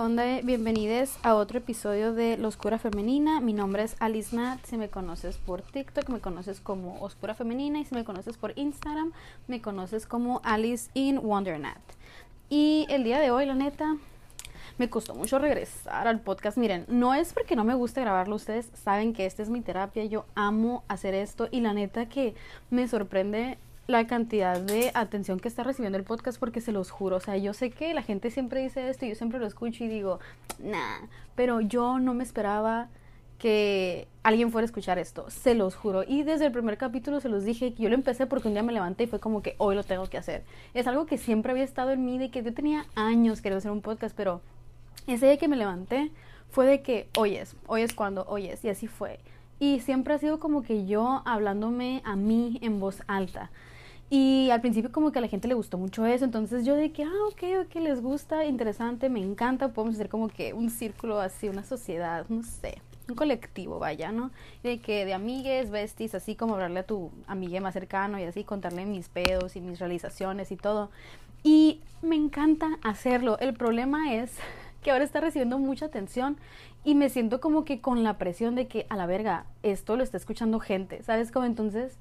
onda? Bienvenidos a otro episodio de La Oscura Femenina. Mi nombre es Alice Nat. Si me conoces por TikTok, me conoces como Oscura Femenina. Y si me conoces por Instagram, me conoces como Alice in Wondernat. Y el día de hoy, la neta, me costó mucho regresar al podcast. Miren, no es porque no me guste grabarlo. Ustedes saben que esta es mi terapia. Yo amo hacer esto. Y la neta que me sorprende la cantidad de atención que está recibiendo el podcast porque se los juro, o sea, yo sé que la gente siempre dice esto y yo siempre lo escucho y digo, nah, pero yo no me esperaba que alguien fuera a escuchar esto, se los juro. Y desde el primer capítulo se los dije que yo lo empecé porque un día me levanté y fue como que hoy lo tengo que hacer. Es algo que siempre había estado en mí, de que yo tenía años queriendo hacer un podcast, pero ese día que me levanté fue de que hoy es, hoy es cuando, hoy es, y así fue. Y siempre ha sido como que yo hablándome a mí en voz alta. Y al principio como que a la gente le gustó mucho eso, entonces yo de que, ah, ok, ok, les gusta, interesante, me encanta, podemos hacer como que un círculo así, una sociedad, no sé, un colectivo, vaya, ¿no? De que de amigues, besties, así como hablarle a tu amiga más cercano y así contarle mis pedos y mis realizaciones y todo. Y me encanta hacerlo. El problema es que ahora está recibiendo mucha atención y me siento como que con la presión de que a la verga, esto lo está escuchando gente, ¿sabes? Como entonces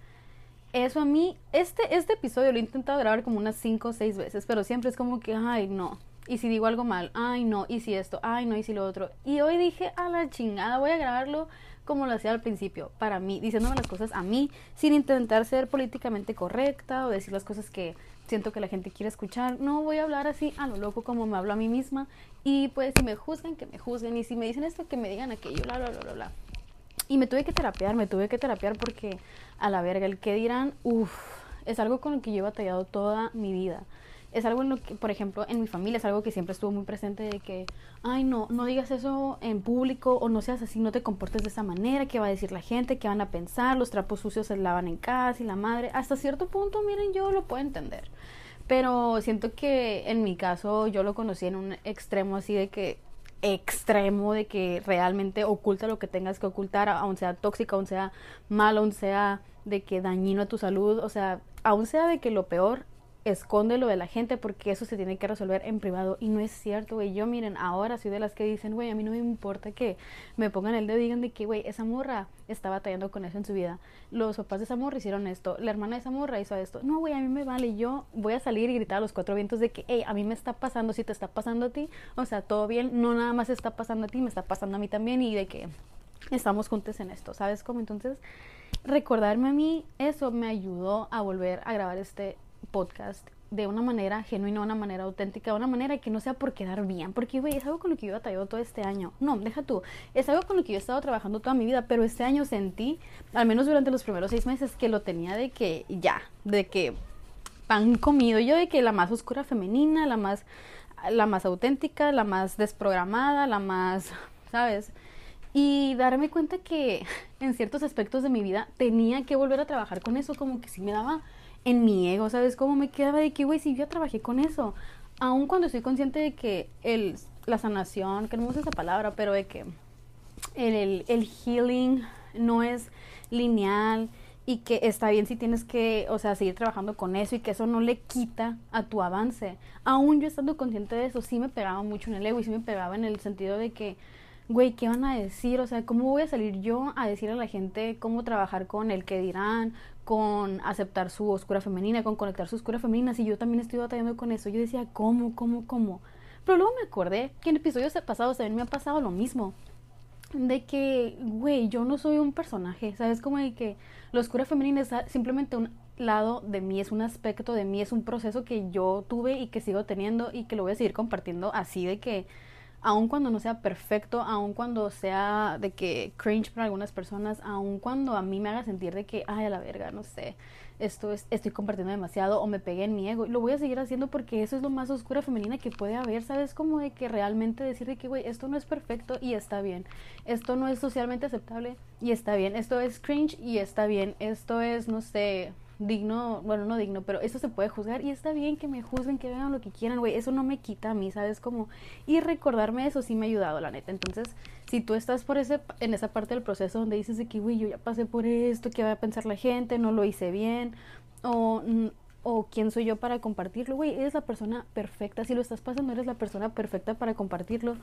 eso a mí, este, este episodio lo he intentado grabar como unas 5 o 6 veces, pero siempre es como que, ay, no. Y si digo algo mal, ay, no. Y si esto, ay, no. Y si lo otro. Y hoy dije, a la chingada, voy a grabarlo como lo hacía al principio, para mí, diciéndome las cosas a mí, sin intentar ser políticamente correcta o decir las cosas que siento que la gente quiere escuchar. No voy a hablar así a lo loco como me hablo a mí misma. Y pues si me juzgan, que me juzguen. Y si me dicen esto, que me digan aquello, bla, bla, bla. Y me tuve que terapiar, me tuve que terapiar porque a la verga, el que dirán, uff, es algo con lo que yo he batallado toda mi vida. Es algo en lo que, por ejemplo, en mi familia es algo que siempre estuvo muy presente de que, ay, no, no digas eso en público o no seas así, no te comportes de esa manera, qué va a decir la gente, qué van a pensar, los trapos sucios se lavan en casa y la madre. Hasta cierto punto, miren, yo lo puedo entender. Pero siento que en mi caso yo lo conocí en un extremo así de que extremo de que realmente oculta lo que tengas que ocultar, aun sea tóxica, aun sea malo, aun sea de que dañino a tu salud, o sea, aun sea de que lo peor esconde lo de la gente porque eso se tiene que resolver en privado y no es cierto, güey. Yo miren, ahora soy de las que dicen, güey, a mí no me importa que me pongan el dedo y digan de que, güey, esa morra está batallando con eso en su vida. Los papás de esa morra hicieron esto, la hermana de esa morra hizo esto. No, güey, a mí me vale. Yo voy a salir y gritar a los cuatro vientos de que, hey, a mí me está pasando, si te está pasando a ti, o sea, todo bien, no nada más está pasando a ti, me está pasando a mí también y de que estamos juntos en esto, ¿sabes cómo? Entonces, recordarme a mí, eso me ayudó a volver a grabar este podcast de una manera genuina, una manera auténtica, una manera que no sea por quedar bien. Porque, güey, es algo con lo que yo he batallado todo este año. No, deja tú. Es algo con lo que yo he estado trabajando toda mi vida, pero este año sentí, al menos durante los primeros seis meses, que lo tenía de que ya, de que pan comido. Yo de que la más oscura femenina, la más, la más auténtica, la más desprogramada, la más, ¿sabes? Y darme cuenta que en ciertos aspectos de mi vida tenía que volver a trabajar con eso, como que sí me daba en mi ego, ¿sabes? Cómo me quedaba de que, güey, si yo trabajé con eso, aun cuando estoy consciente de que el, la sanación, que no me esa palabra, pero de que el, el healing no es lineal y que está bien si tienes que, o sea, seguir trabajando con eso y que eso no le quita a tu avance. Aún yo estando consciente de eso, sí me pegaba mucho en el ego y sí me pegaba en el sentido de que, güey, ¿qué van a decir? O sea, ¿cómo voy a salir yo a decir a la gente cómo trabajar con el que dirán, con aceptar su oscura femenina, con conectar su oscura femenina? Si yo también estoy batallando con eso, yo decía, ¿cómo, cómo, cómo? Pero luego me acordé que en episodios pasados también me ha pasado lo mismo. De que, güey, yo no soy un personaje, ¿sabes? Como de que la oscura femenina es simplemente un lado de mí, es un aspecto de mí, es un proceso que yo tuve y que sigo teniendo y que lo voy a seguir compartiendo así de que aun cuando no sea perfecto, aun cuando sea de que cringe para algunas personas, aun cuando a mí me haga sentir de que, ay, a la verga, no sé, esto es, estoy compartiendo demasiado o me pegué en mi ego, lo voy a seguir haciendo porque eso es lo más oscura femenina que puede haber, ¿sabes? Como de que realmente decir de que, güey, esto no es perfecto y está bien, esto no es socialmente aceptable y está bien, esto es cringe y está bien, esto es, no sé, digno, bueno, no digno, pero eso se puede juzgar y está bien que me juzguen, que vean lo que quieran, güey, eso no me quita a mí, ¿sabes? Como, y recordarme eso sí me ha ayudado, la neta. Entonces, si tú estás por ese, en esa parte del proceso donde dices de que, güey, yo ya pasé por esto, ¿qué va a pensar la gente? No lo hice bien, o o quién soy yo para compartirlo, güey, eres la persona perfecta, si lo estás pasando, eres la persona perfecta para compartirlo,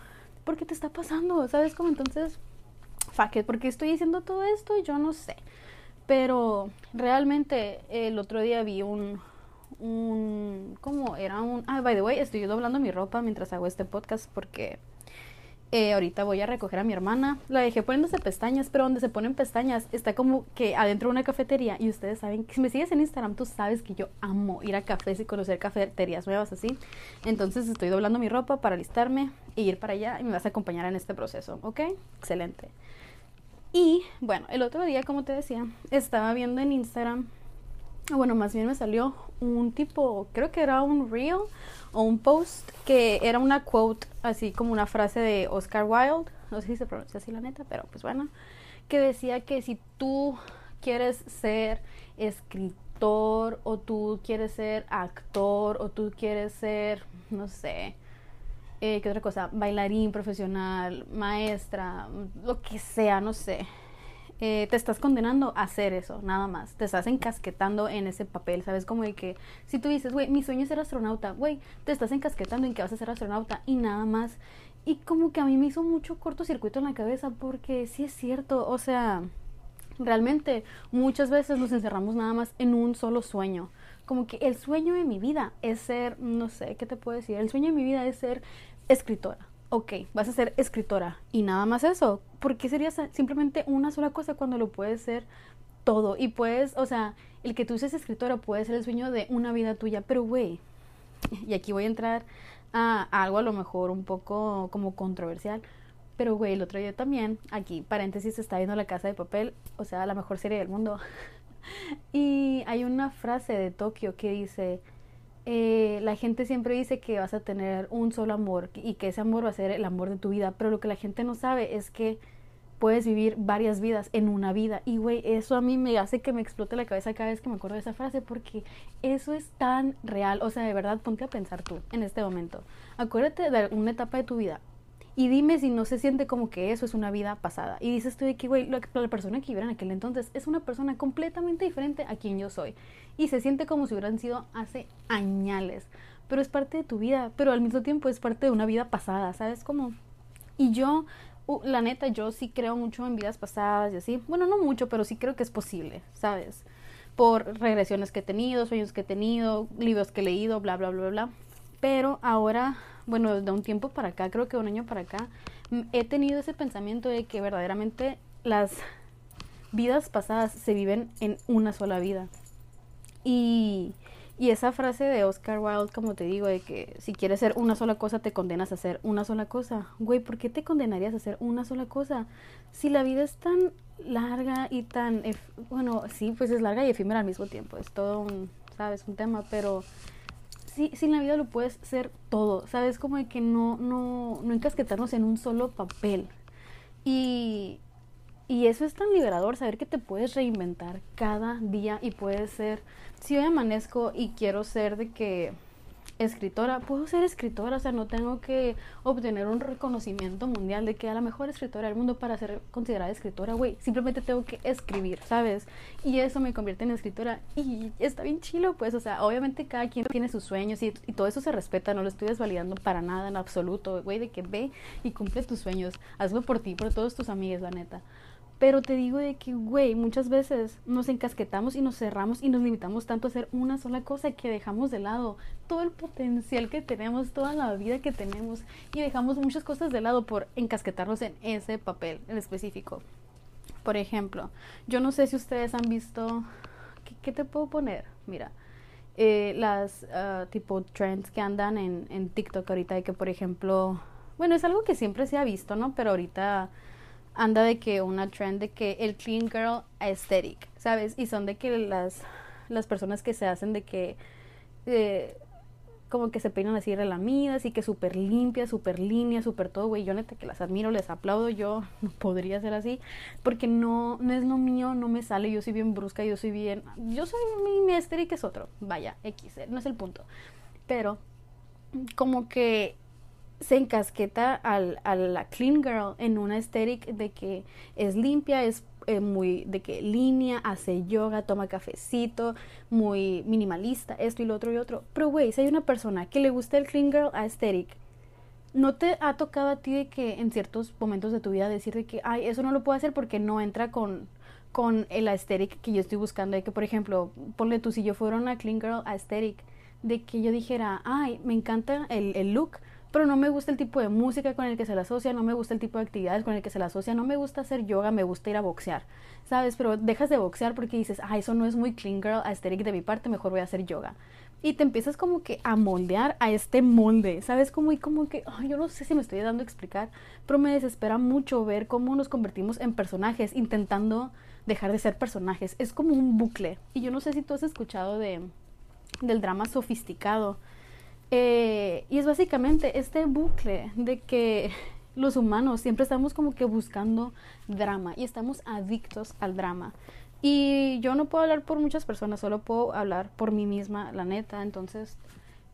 porque te está pasando, ¿sabes cómo? Entonces, fuck it, porque estoy diciendo todo esto, yo no sé, pero realmente el otro día vi un, un, ¿cómo era un, ah, by the way, estoy doblando mi ropa mientras hago este podcast porque eh, ahorita voy a recoger a mi hermana. La dejé poniéndose pestañas, pero donde se ponen pestañas está como que adentro de una cafetería. Y ustedes saben que si me sigues en Instagram, tú sabes que yo amo ir a cafés y conocer cafeterías nuevas así. Entonces estoy doblando mi ropa para alistarme e ir para allá y me vas a acompañar en este proceso, ¿ok? Excelente. Y bueno, el otro día, como te decía, estaba viendo en Instagram, bueno, más bien me salió un tipo, creo que era un reel o un post que era una quote, así como una frase de Oscar Wilde, no sé si se pronuncia así la neta, pero pues bueno, que decía que si tú quieres ser escritor o tú quieres ser actor o tú quieres ser, no sé, eh, ¿qué otra cosa? Bailarín profesional, maestra, lo que sea, no sé eh, te estás condenando a hacer eso, nada más. Te estás encasquetando en ese papel, ¿sabes? Como de que si tú dices, güey, mi sueño es ser astronauta, güey, te estás encasquetando en que vas a ser astronauta y nada más. Y como que a mí me hizo mucho cortocircuito en la cabeza porque sí es cierto, o sea, realmente muchas veces nos encerramos nada más en un solo sueño. Como que el sueño de mi vida es ser, no sé, ¿qué te puedo decir? El sueño de mi vida es ser escritora ok, vas a ser escritora y nada más eso. ¿Por qué sería simplemente una sola cosa cuando lo puedes ser todo? Y puedes, o sea, el que tú seas escritora puede ser el sueño de una vida tuya, pero güey, y aquí voy a entrar a, algo a lo mejor un poco como controversial. Pero, güey, el otro día también, aquí, paréntesis, está viendo La Casa de Papel, o sea, la mejor serie del mundo. y hay una frase de Tokio que dice, eh, la gente siempre dice que vas a tener un solo amor y que ese amor va a ser el amor de tu vida, pero lo que la gente no sabe es que puedes vivir varias vidas en una vida. Y güey, eso a mí me hace que me explote la cabeza cada vez que me acuerdo de esa frase porque eso es tan real. O sea, de verdad, ponte a pensar tú en este momento. Acuérdate de una etapa de tu vida y dime si no se siente como que eso es una vida pasada. Y dices tú de que, güey, la, persona que vive en aquel entonces es una persona completamente diferente a quien yo soy. Y se siente como si hubieran sido hace añales. Pero es parte de tu vida, pero al mismo tiempo es parte de una vida pasada, ¿sabes cómo? Y yo, la neta, yo sí creo mucho en vidas pasadas y así. Bueno, no mucho, pero sí creo que es posible, ¿sabes? Por regresiones que he tenido, sueños que he tenido, libros que he leído, bla, bla, bla, bla. Pero ahora bueno, de un tiempo para acá, creo que un año para acá, he tenido ese pensamiento de que verdaderamente las vidas pasadas se viven en una sola vida. Y, y esa frase de Oscar Wilde, como te digo, de que si quieres ser una sola cosa, te condenas a hacer una sola cosa. Güey, ¿por qué te condenarías a hacer una sola cosa? Si la vida es tan larga y tan, bueno, sí, pues es larga y efímera al mismo tiempo. Es todo un, sabes, un tema, pero sí, sí la vida lo puedes ser todo, ¿sabes? Como de que no, no, no encasquetarnos en un solo papel. Y, y eso es tan liberador, saber que te puedes reinventar cada día y puedes ser, si hoy amanezco y quiero ser de que escritora, puedo ser escritora, o sea, no tengo que obtener un reconocimiento mundial de que a la mejor escritora del mundo para ser considerada escritora, güey, simplemente tengo que escribir, ¿sabes? Y eso me convierte en escritora y está bien chilo, pues, o sea, obviamente cada quien tiene sus sueños y, y todo eso se respeta, no lo estoy desvalidando para nada en absoluto, güey, de que ve y cumple tus sueños, hazlo por ti, por todos tus amigos, la neta. Pero te digo de que, güey, muchas veces nos encasquetamos y nos cerramos y nos limitamos tanto a hacer una sola cosa que dejamos de lado todo el potencial que tenemos, toda la vida que tenemos y dejamos muchas cosas de lado por encasquetarnos en ese papel en específico. Por ejemplo, yo no sé si ustedes han visto, ¿qué, te puedo poner? Mira, eh, las ah, tipo trends que andan en, en TikTok ahorita de que, por ejemplo, bueno, es algo que siempre se ha visto, ¿no? Pero ahorita anda de que una trend de que el clean girl aesthetic, ¿sabes? Y son de que las, las personas que se hacen de que eh, como que se peinan así relamidas y que súper limpias, súper líneas, súper todo, güey. Yo neta que las admiro, les aplaudo. Yo podría ser así porque no, no es lo mío, no me sale. Yo soy bien brusca, yo soy bien. Yo soy mi, mi aesthetic es otro. Vaya, X, eh, no es el punto. Pero como que se encasqueta al, a la clean girl en una aesthetic de que es limpia, es eh, muy de que línea, hace yoga, toma cafecito, muy minimalista, esto y lo otro y otro. Pero, güey, si hay una persona que le gusta el clean girl aesthetic, ¿no te ha tocado a ti de que en ciertos momentos de tu vida decir de que, ay, eso no lo puedo hacer porque no entra con, con el aesthetic que yo estoy buscando? De que, por ejemplo, ponle tú, si yo fuera una clean girl aesthetic, de que yo dijera, ay, me encanta el, el look, pero no me gusta el tipo de música con el que se la asocia, no me gusta el tipo de actividades con el que se la asocia, no me gusta hacer yoga, me gusta ir a boxear, ¿sabes? Pero dejas de boxear porque dices, ah, eso no es muy clean girl aesthetic de mi parte, mejor voy a hacer yoga. Y te empiezas como que a moldear a este molde, ¿sabes? Como y como que, yo no sé si me estoy dando a explicar, pero me desespera mucho ver cómo nos convertimos en personajes intentando dejar de ser personajes. Es como un bucle. Y yo no sé si tú has escuchado de, del drama sofisticado eh, y es básicamente este bucle de que los humanos siempre estamos como que buscando drama y estamos adictos al drama. Y yo no puedo hablar por muchas personas, solo puedo hablar por mí misma, la neta. Entonces,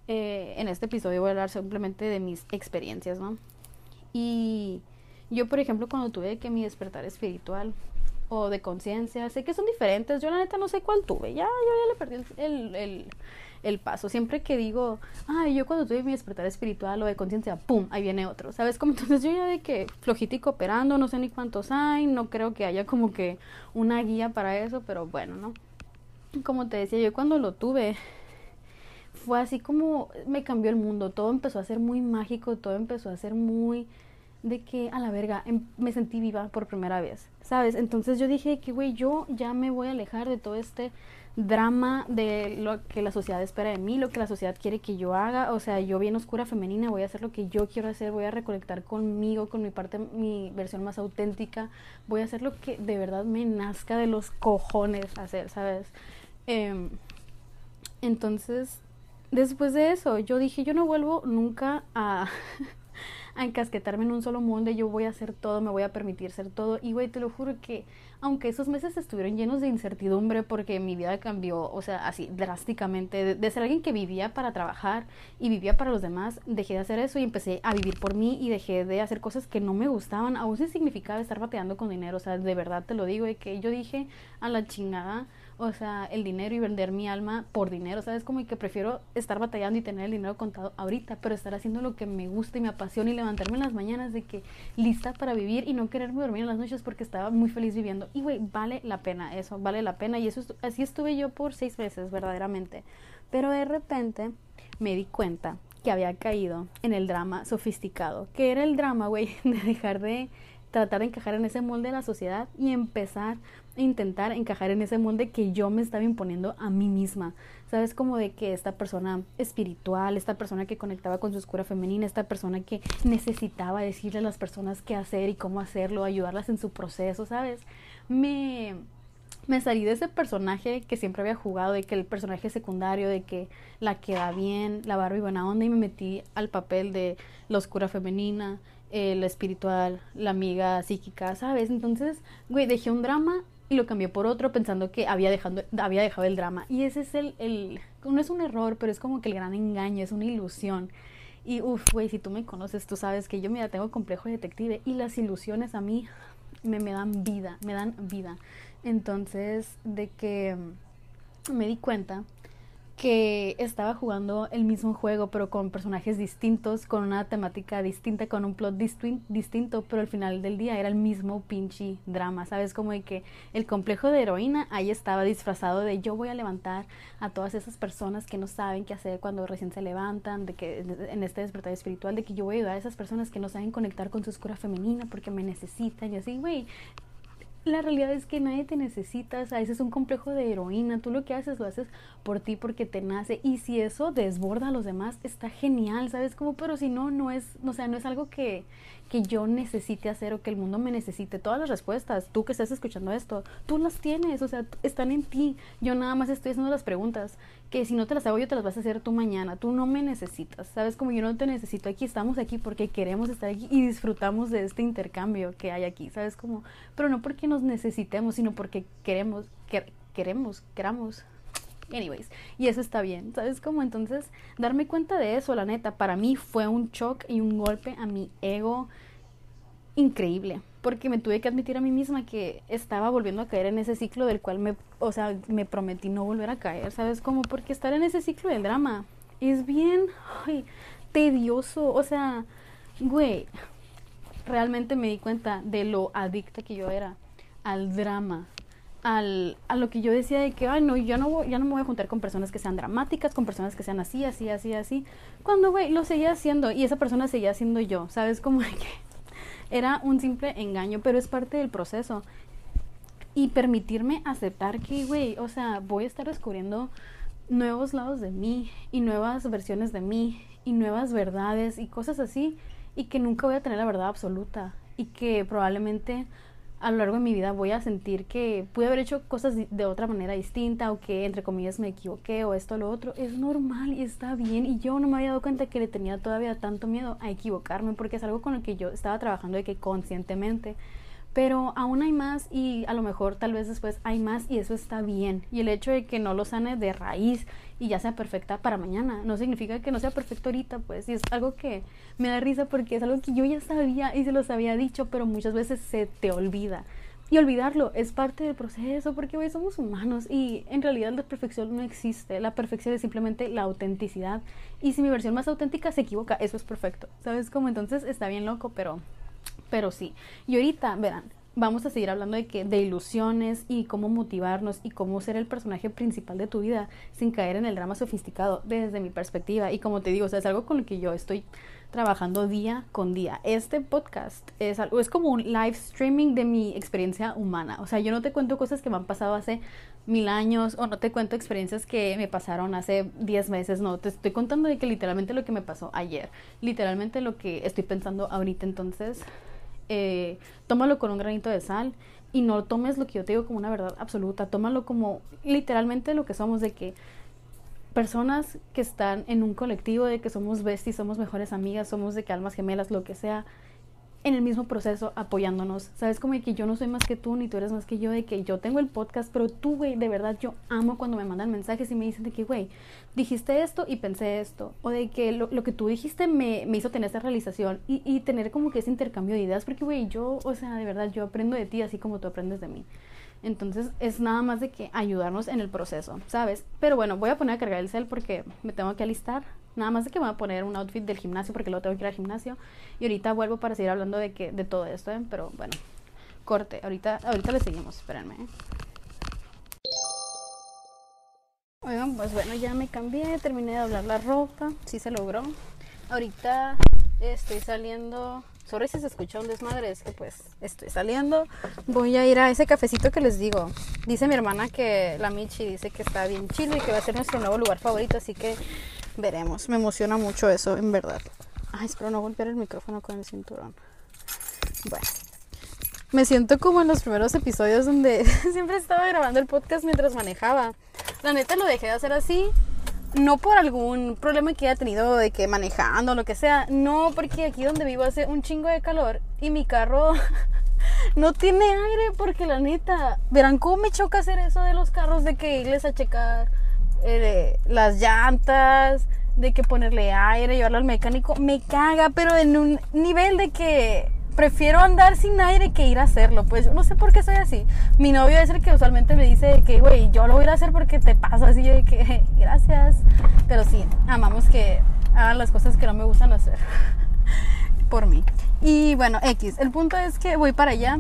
eh, en este episodio voy a hablar simplemente de mis experiencias, ¿no? Y yo, por ejemplo, cuando tuve que mi despertar espiritual o de conciencia, sé que son diferentes. Yo, la neta, no sé cuál tuve. Ya, yo ya le perdí el, el el paso. Siempre que digo, ay, yo cuando tuve mi despertar espiritual o de conciencia, pum, ahí viene otro. ¿Sabes? Como entonces yo ya de que flojito y cooperando, no sé ni cuántos hay, no creo que haya como que una guía para eso, pero bueno, ¿no? Como te decía, yo cuando lo tuve, fue así como me cambió el mundo, todo empezó a ser muy mágico, todo empezó a ser muy de que a la verga em, me sentí viva por primera vez, ¿sabes? Entonces yo dije que, güey, yo ya me voy a alejar de todo este drama de lo que la sociedad espera de mí, lo que la sociedad quiere que yo haga. O sea, yo bien oscura femenina, voy a hacer lo que yo quiero hacer, voy a reconectar conmigo, con mi parte, mi versión más auténtica. Voy a hacer lo que de verdad me nazca de los cojones hacer, ¿sabes? Em, entonces, después de eso, yo dije, yo no vuelvo nunca a... a encasquetarme en un solo mundo y yo voy a hacer todo, me voy a permitir ser todo. Y güey, te lo juro que aunque esos meses estuvieron llenos de incertidumbre porque mi vida cambió, o sea, así drásticamente, de, ser alguien que vivía para trabajar y vivía para los demás, dejé de hacer eso y empecé a vivir por mí y dejé de hacer cosas que no me gustaban, aún sin significaba estar bateando con dinero, o sea, de verdad te lo digo, y que yo dije a la chingada, o sea, el dinero y vender mi alma por dinero, ¿sabes? Como que prefiero estar batallando y tener el dinero contado ahorita, pero estar haciendo lo que me gusta y me apasiona y levantarme en las mañanas de que lista para vivir y no quererme dormir en las noches porque estaba muy feliz viviendo. Y güey, vale la pena eso, vale la pena y eso así estuve yo por seis meses verdaderamente. Pero de repente me di cuenta que había caído en el drama sofisticado, que era el drama, güey, de dejar de tratar de encajar en ese molde de la sociedad y empezar intentar encajar en ese molde que yo me estaba imponiendo a mí misma. ¿Sabes? Como de que esta persona espiritual, esta persona que conectaba con su oscura femenina, esta persona que necesitaba decirle a las personas qué hacer y cómo hacerlo, ayudarlas en su proceso, ¿sabes? Me, me salí de ese personaje que siempre había jugado, de que el personaje secundario, de que la queda bien, la Barbie buena onda, y me metí al papel de la oscura femenina, la espiritual, la amiga psíquica, ¿sabes? Entonces, güey, dejé un drama y lo cambié por otro pensando que había dejado, había dejado el drama. Y ese es el, el, no es un error, pero es como que el gran engaño, es una ilusión. Y uff, güey, si tú me conoces, tú sabes que yo, mira, tengo complejo de detective y las ilusiones a mí me, me dan vida, me dan vida. Entonces, de que me di cuenta que estaba jugando el mismo juego pero con personajes distintos, con una temática distinta, con un plot distinto, pero al final del día era el mismo pinche drama, ¿sabes? Como de que el complejo de heroína ahí estaba disfrazado de yo voy a levantar a todas esas personas que no saben qué hacer cuando recién se levantan, de que en este despertar espiritual, de que yo voy a ayudar a esas personas que no saben conectar con su oscura femenina porque me necesitan y así, güey, la realidad es que nadie te necesita, o sea, ese es un complejo de heroína, tú lo que haces lo haces por ti porque te nace y si eso desborda a los demás está genial, ¿sabes? Como, pero si no, no es, o sea, no es algo que, que yo necesite hacer o que el mundo me necesite. Todas las respuestas, tú que estás escuchando esto, tú las tienes, o sea, están en ti. Yo nada más estoy haciendo las preguntas que si no te las hago yo te las vas a hacer tú mañana. Tú no me necesitas, ¿sabes? Como yo no te necesito aquí, estamos aquí porque queremos estar aquí y disfrutamos de este intercambio que hay aquí, ¿sabes? Como, pero no porque nos necesitemos, sino porque queremos, queremos, queramos. Anyways, y eso está bien, ¿sabes? Como entonces darme cuenta de eso, la neta, para mí fue un shock y un golpe a mi ego increíble. porque me tuve que admitir a mí misma que estaba volviendo a caer en ese ciclo del cual me, o sea, me prometí no volver a caer, ¿sabes? Como porque estar en ese ciclo del drama es bien tedioso, o sea, güey, realmente me di cuenta de lo adicta que yo era al drama, a lo que yo decía de que, ay, no, ya no, ya no me voy a juntar con personas que sean dramáticas, con personas que sean así, así, así, así. Cuando, güey, lo seguía haciendo y esa persona seguía siendo yo, ¿sabes? Como que era un simple engaño, pero es parte del proceso. Y permitirme aceptar que, güey, o sea, voy a estar descubriendo nuevos lados de mí y nuevas versiones de mí y nuevas verdades y cosas así y que nunca voy a tener la verdad absoluta y que probablemente a lo largo de mi vida voy a sentir que pude haber hecho cosas de otra manera distinta o que entre comillas me equivoqué o esto o lo otro. Es normal y está bien y yo no me había dado cuenta que le tenía todavía tanto miedo a equivocarme porque es algo con lo que yo estaba trabajando de que conscientemente pero aún hay más y a lo mejor tal vez después hay más y eso está bien. Y el hecho de que no lo sane de raíz y ya sea perfecta para mañana, no significa que no sea perfecto ahorita, pues. Y es algo que me da risa porque es algo que yo ya sabía y se los había dicho, pero muchas veces se te olvida. Y olvidarlo es parte del proceso porque hoy somos humanos y en realidad la perfección no existe. La perfección es simplemente la autenticidad. Y si mi versión más auténtica se equivoca, eso es perfecto. ¿Sabes cómo? Entonces está bien loco, pero pero sí. Y ahorita, verán, vamos a seguir hablando de que de ilusiones y cómo motivarnos y cómo ser el personaje principal de tu vida sin caer en el drama sofisticado desde mi perspectiva y como te digo, o sea, es algo con lo que yo estoy trabajando día con día. Este podcast es algo es como un live streaming de mi experiencia humana. O sea, yo no te cuento cosas que me han pasado hace mil años o no te cuento experiencias que me pasaron hace diez meses, no, te estoy contando de que literalmente lo que me pasó ayer, literalmente lo que estoy pensando ahorita, entonces eh, tómalo con un granito de sal y no tomes lo que yo te digo como una verdad absoluta, tómalo como literalmente lo que somos, de que personas que están en un colectivo, de que somos besties, somos mejores amigas, somos de que almas gemelas, lo que sea, en el mismo proceso apoyándonos. Sabes como de que yo no soy más que tú ni tú eres más que yo, de que yo tengo el podcast, pero tú, güey, de verdad yo amo cuando me mandan mensajes y me dicen de que, güey, dijiste esto y pensé esto, o de que lo, que tú dijiste me, me, hizo tener esta realización y, y tener como que ese intercambio de ideas, porque, güey, yo, o sea, de verdad yo aprendo de ti así como tú aprendes de mí. Entonces es nada más de que ayudarnos en el proceso, ¿sabes? Pero bueno, voy a poner a cargar el cel porque me tengo que alistar. Nada más de que me voy a poner un outfit del gimnasio porque luego tengo que ir al gimnasio. Y ahorita vuelvo para seguir hablando de que de todo esto, ¿eh? Pero bueno, corte. Ahorita, ahorita le seguimos, espérenme. ¿eh? Oigan, pues bueno, ya me cambié, terminé de doblar la ropa, sí se logró. Ahorita estoy saliendo Sorry si se escucha un desmadre, es que pues estoy saliendo. Voy a ir a ese cafecito que les digo. Dice mi hermana que la Michi dice que está bien chido y que va a ser nuestro nuevo lugar favorito, así que veremos. Me emociona mucho eso, en verdad. Ay, espero no golpear el micrófono con el cinturón. Bueno. Me siento como en los primeros episodios donde siempre estaba grabando el podcast mientras manejaba. La neta lo dejé de hacer así no por algún problema que haya tenido de que manejando lo que sea, no, porque aquí donde vivo hace un chingo de calor y mi carro no tiene aire porque la neta, verán cómo me choca hacer eso de los carros, de que irles a checar eh, las llantas, de que ponerle aire, llevarlo al mecánico, me caga, pero en un nivel de que prefiero andar sin aire que ir a hacerlo. Pues no sé por qué soy así. Mi novio es el que usualmente me dice que, güey, yo lo voy a hacer porque te pasa así. de que, gracias. Pero sí, amamos que hagan las cosas que no me gustan hacer. por mí. Y bueno, X. El punto es que voy para allá.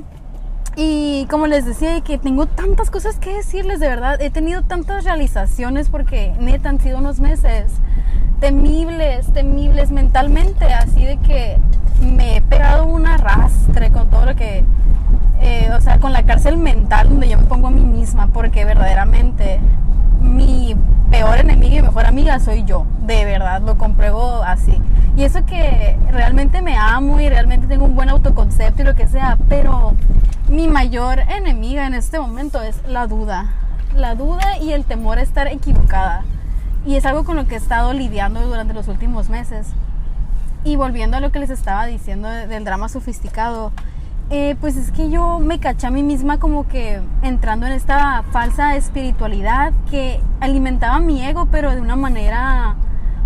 Y como les decía, que tengo tantas cosas que decirles, de verdad. He tenido tantas realizaciones porque neta han sido unos meses temibles, temibles mentalmente. Así de que me he pegado un arrastre con todo lo que, eh, o sea, con la cárcel mental donde yo me pongo a mí misma, porque verdaderamente mi peor enemiga y mejor amiga soy yo, de verdad, lo compruebo así. Y eso que realmente me amo y realmente tengo un buen autoconcepto y lo que sea, pero mi mayor enemiga en este momento es la duda. La duda y el temor a estar equivocada. Y es algo con lo que he estado lidiando durante los últimos meses. Y volviendo a lo que les estaba diciendo del drama sofisticado, eh, pues es que yo me caché a mí misma como que entrando en esta falsa espiritualidad que alimentaba mi ego, pero de una manera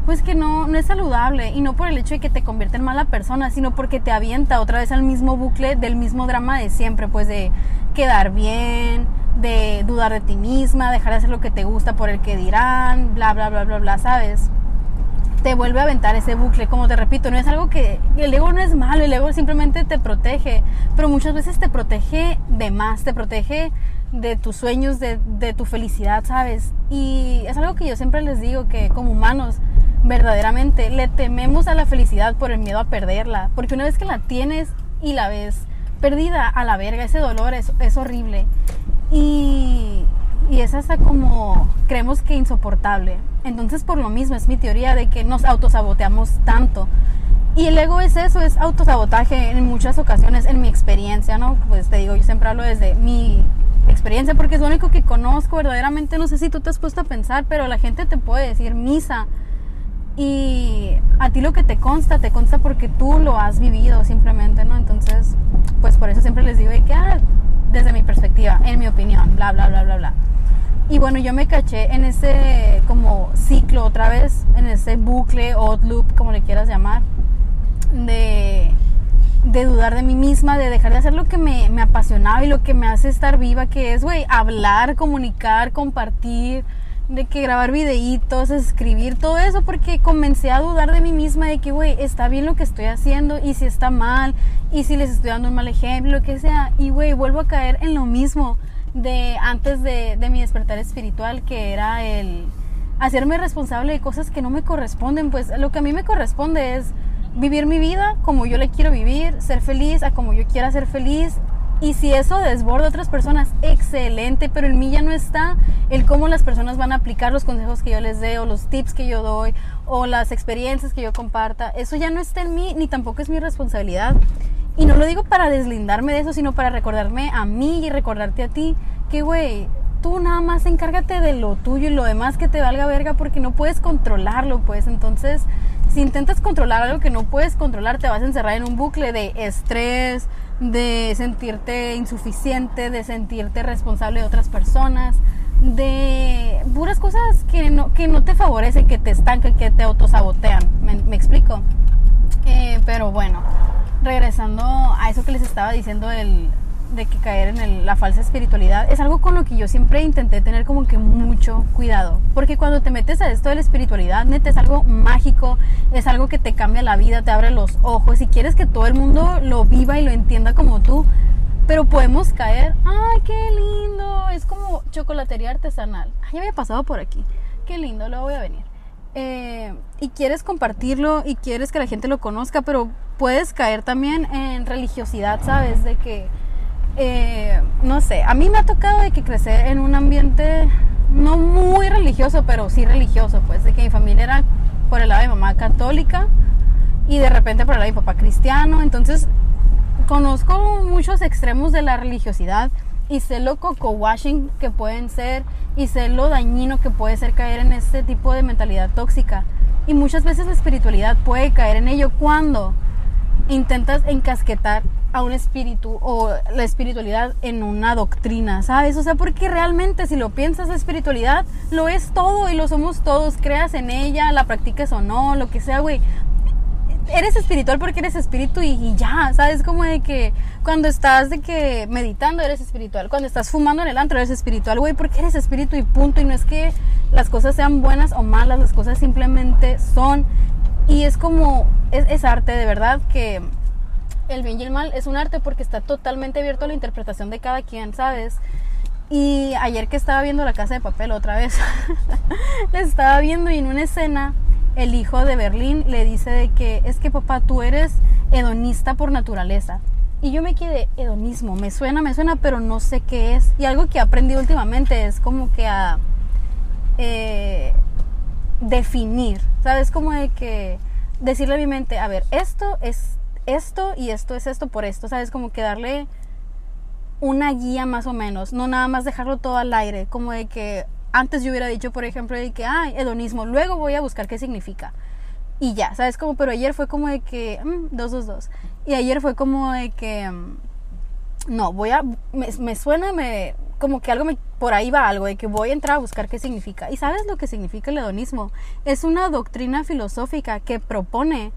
pues que no, no es saludable y no por el hecho de que te convierte en mala persona, sino porque te avienta otra vez al mismo bucle del mismo drama de siempre, pues de quedar bien, de dudar de ti misma, dejar de hacer lo que te gusta por el que dirán, bla, bla, bla, bla, bla, ¿sabes? Te vuelve a aventar ese bucle, como te repito, no es algo que el ego no es malo, el ego simplemente te protege, pero muchas veces te protege de más, te protege de tus sueños, de, de tu felicidad, ¿sabes? Y es algo que yo siempre les digo, que como humanos, verdaderamente le tememos a la felicidad por el miedo a perderla. Porque una vez que la tienes y la ves perdida a la verga, ese dolor es, es horrible. Y, y es hasta como creemos que insoportable. Entonces por lo mismo es mi teoría de que nos autosaboteamos tanto. Y el ego es eso, es autosabotaje en muchas ocasiones, en mi experiencia, ¿no? Pues te digo, yo siempre hablo desde mi experiencia porque es lo único que conozco verdaderamente. No sé si tú te has puesto a pensar, pero la gente te puede decir misa y a ti lo que te consta, te consta porque tú lo has vivido simplemente, ¿no? Entonces, pues por eso siempre les digo que, ah, desde mi perspectiva, en mi opinión, bla, bla, bla, bla, bla. Y bueno, yo me caché en ese como ciclo otra vez, en ese bucle o loop, como le quieras llamar, de, de dudar de mí misma, de dejar de hacer lo que me, me apasionaba y lo que me hace estar viva, que es, güey, hablar, comunicar, compartir, de que grabar videitos, escribir, todo eso, porque comencé a dudar de mí misma de que, güey, está bien lo que estoy haciendo y si está mal y si les estoy dando un mal ejemplo, lo que sea. Y, güey, vuelvo a caer en lo mismo de antes de, de mi despertar espiritual, que era el hacerme responsable de cosas que no me corresponden. Pues lo que a mí me corresponde es vivir mi vida como yo la quiero vivir, ser feliz a como yo quiera ser feliz y si eso desborda a otras personas, excelente, pero en mí ya no está el cómo las personas van a aplicar los consejos que yo les dé o los tips que yo doy o las experiencias que yo comparta. Eso ya no está en mí ni tampoco es mi responsabilidad. Y no lo digo para deslindarme de eso, sino para recordarme a mí y recordarte a ti que, güey, tú nada más encárgate de lo tuyo y lo demás que te valga verga porque no puedes controlarlo, pues. Entonces, si intentas controlar algo que no puedes controlar, te vas a encerrar en un bucle de estrés, de sentirte insuficiente, de sentirte responsable de otras personas, de puras cosas que no, que no te favorecen, que te estancan, que te autosabotean. ¿Me, explico? Eh, pero bueno, regresando a eso que les estaba diciendo el, de que caer en la falsa espiritualidad es algo con lo que yo siempre intenté tener como que mucho cuidado. Porque cuando te metes a esto de la espiritualidad, neta, es algo mágico, es algo que te cambia la vida, te abre los ojos y quieres que todo el mundo lo viva y lo entienda como tú. Pero podemos caer, ay, qué lindo, es como chocolatería artesanal. Ay, había pasado por aquí, qué lindo, luego voy a venir. Eh, y quieres compartirlo y quieres que la gente lo conozca, pero puedes caer también en religiosidad, ¿sabes? De que eh, no sé, a mí me ha tocado de que crecer en un ambiente no muy religioso, pero sí religioso, pues, de que mi familia era por el lado de mi mamá católica y de repente por el lado de mi papá cristiano, entonces conozco muchos extremos de la religiosidad y sé lo coco washing que pueden ser y sé lo dañino que puede ser caer en este tipo de mentalidad tóxica. Y muchas veces la espiritualidad puede caer en ello cuando intentas encasquetar a un espíritu o la espiritualidad en una doctrina, ¿sabes? O sea, porque realmente si lo piensas, la espiritualidad lo es todo y lo somos todos, creas en ella, la practiques o no, lo que sea, güey. Eres espiritual porque eres espíritu y, ya, ¿sabes? Como de que cuando estás de que meditando eres espiritual, cuando estás fumando en el antro eres espiritual, güey, porque eres espíritu y punto. Y no es que las cosas sean buenas o malas, las cosas simplemente son. Y es como, es arte de verdad que el bien y el mal es un arte porque está totalmente abierto a la interpretación de cada quien, ¿sabes? Y ayer que estaba viendo La Casa de Papel otra vez, les estaba viendo y en una escena el hijo de Berlín le dice de que es que papá tú eres hedonista por naturaleza. Y yo me quedé, hedonismo, me suena, me suena, pero no sé qué es. Y algo que he aprendido últimamente es como que a eh, definir, ¿sabes? Como de que decirle a mi mente, a ver, esto es esto y esto es esto por esto, ¿sabes? Como que darle una guía más o menos, no nada más dejarlo todo al aire, como de que antes yo hubiera dicho, por ejemplo, de que, ay, hedonismo, luego voy a buscar qué significa. Y ya, ¿sabes? Como, pero ayer fue como de que, mm, dos, dos, dos. Y ayer fue como de que, mm, no, voy a, me, me, suena, me, como que algo me por ahí va algo, de que voy a entrar a buscar qué significa. ¿Y sabes lo que significa el hedonismo? Es una doctrina filosófica que propone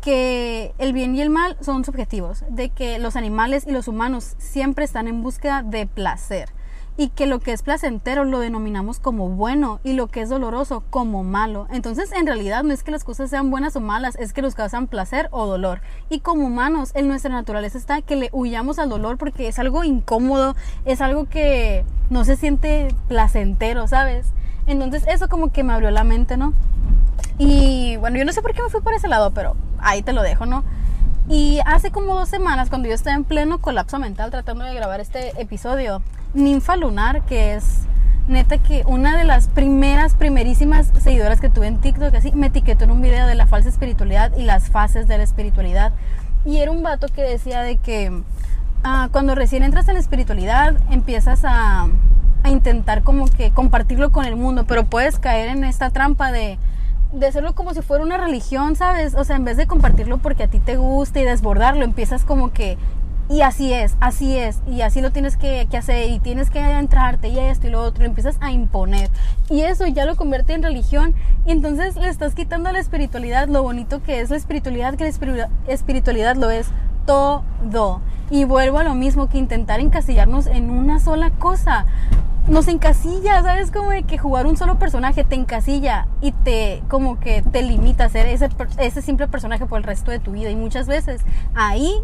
que el bien y el mal son subjetivos, de que los animales y los humanos siempre están en búsqueda de placer y que lo que es placentero lo denominamos como bueno y lo que es doloroso como malo. Entonces, en realidad no es que las cosas sean buenas o malas, es que nos causan placer o dolor. Y como humanos, en nuestra naturaleza está que le huyamos al dolor porque es algo incómodo, es algo que no se siente placentero, ¿sabes? Entonces, eso como que me abrió la mente, ¿no? Y bueno, yo no sé por qué me fui por ese lado, pero ahí te lo dejo, ¿no? Y hace como dos semanas, cuando yo estaba en pleno colapso mental tratando de grabar este episodio, Ninfa Lunar, que es neta que una de las primeras, primerísimas seguidoras que tuve en TikTok, así, me etiquetó en un video de la falsa espiritualidad y las fases de la espiritualidad. Y era un vato que decía de que ah, cuando recién entras en la espiritualidad empiezas a, a intentar como que compartirlo con el mundo, pero puedes caer en esta trampa de de hacerlo como si fuera una religión, ¿sabes? O sea, en vez de compartirlo porque a ti te gusta y desbordarlo, empiezas como que y así es, así es, y así lo tienes que, hacer, y tienes que entrarte, y esto y lo otro, y empiezas a imponer. Y eso ya lo convierte en religión, y entonces le estás quitando a la espiritualidad lo bonito que es la espiritualidad, que la espiritualidad lo es todo. Y vuelvo a lo mismo que intentar encasillarnos en una sola cosa. Nos encasilla, ¿sabes? Como que jugar un solo personaje te encasilla y te, como que te limita a ser ese, ese simple personaje por el resto de tu vida. Y muchas veces ahí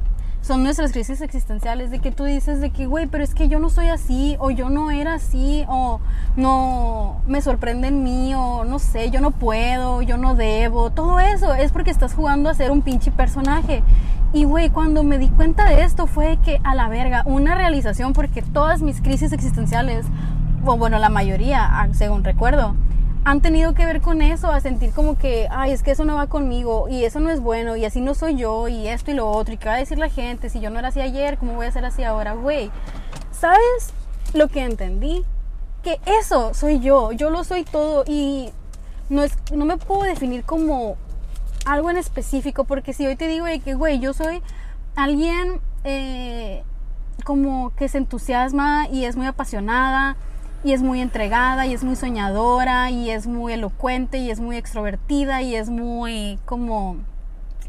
son nuestras crisis existenciales, de que tú dices de que, güey, pero es que yo no soy así, o yo no era así, o no me sorprende en mí, o no sé, yo no puedo, yo no debo, todo eso es porque estás jugando a ser un pinche personaje. Y, güey, cuando me di cuenta de esto fue que a la verga, una realización porque todas mis crisis existenciales, o bueno, la mayoría, según recuerdo, han tenido que ver con eso, a sentir como que, ay, es que eso no va conmigo y eso no es bueno y así no soy yo y esto y lo otro y qué va a decir la gente si yo no era así ayer, ¿cómo voy a ser así ahora, güey? ¿Sabes lo que entendí? Que eso soy yo, yo lo soy todo y no, es, no me puedo definir como algo en específico porque si hoy te digo que, güey, yo soy alguien eh, como que se entusiasma y es muy apasionada, y es muy entregada y es muy soñadora y es muy elocuente y es muy extrovertida y es muy como,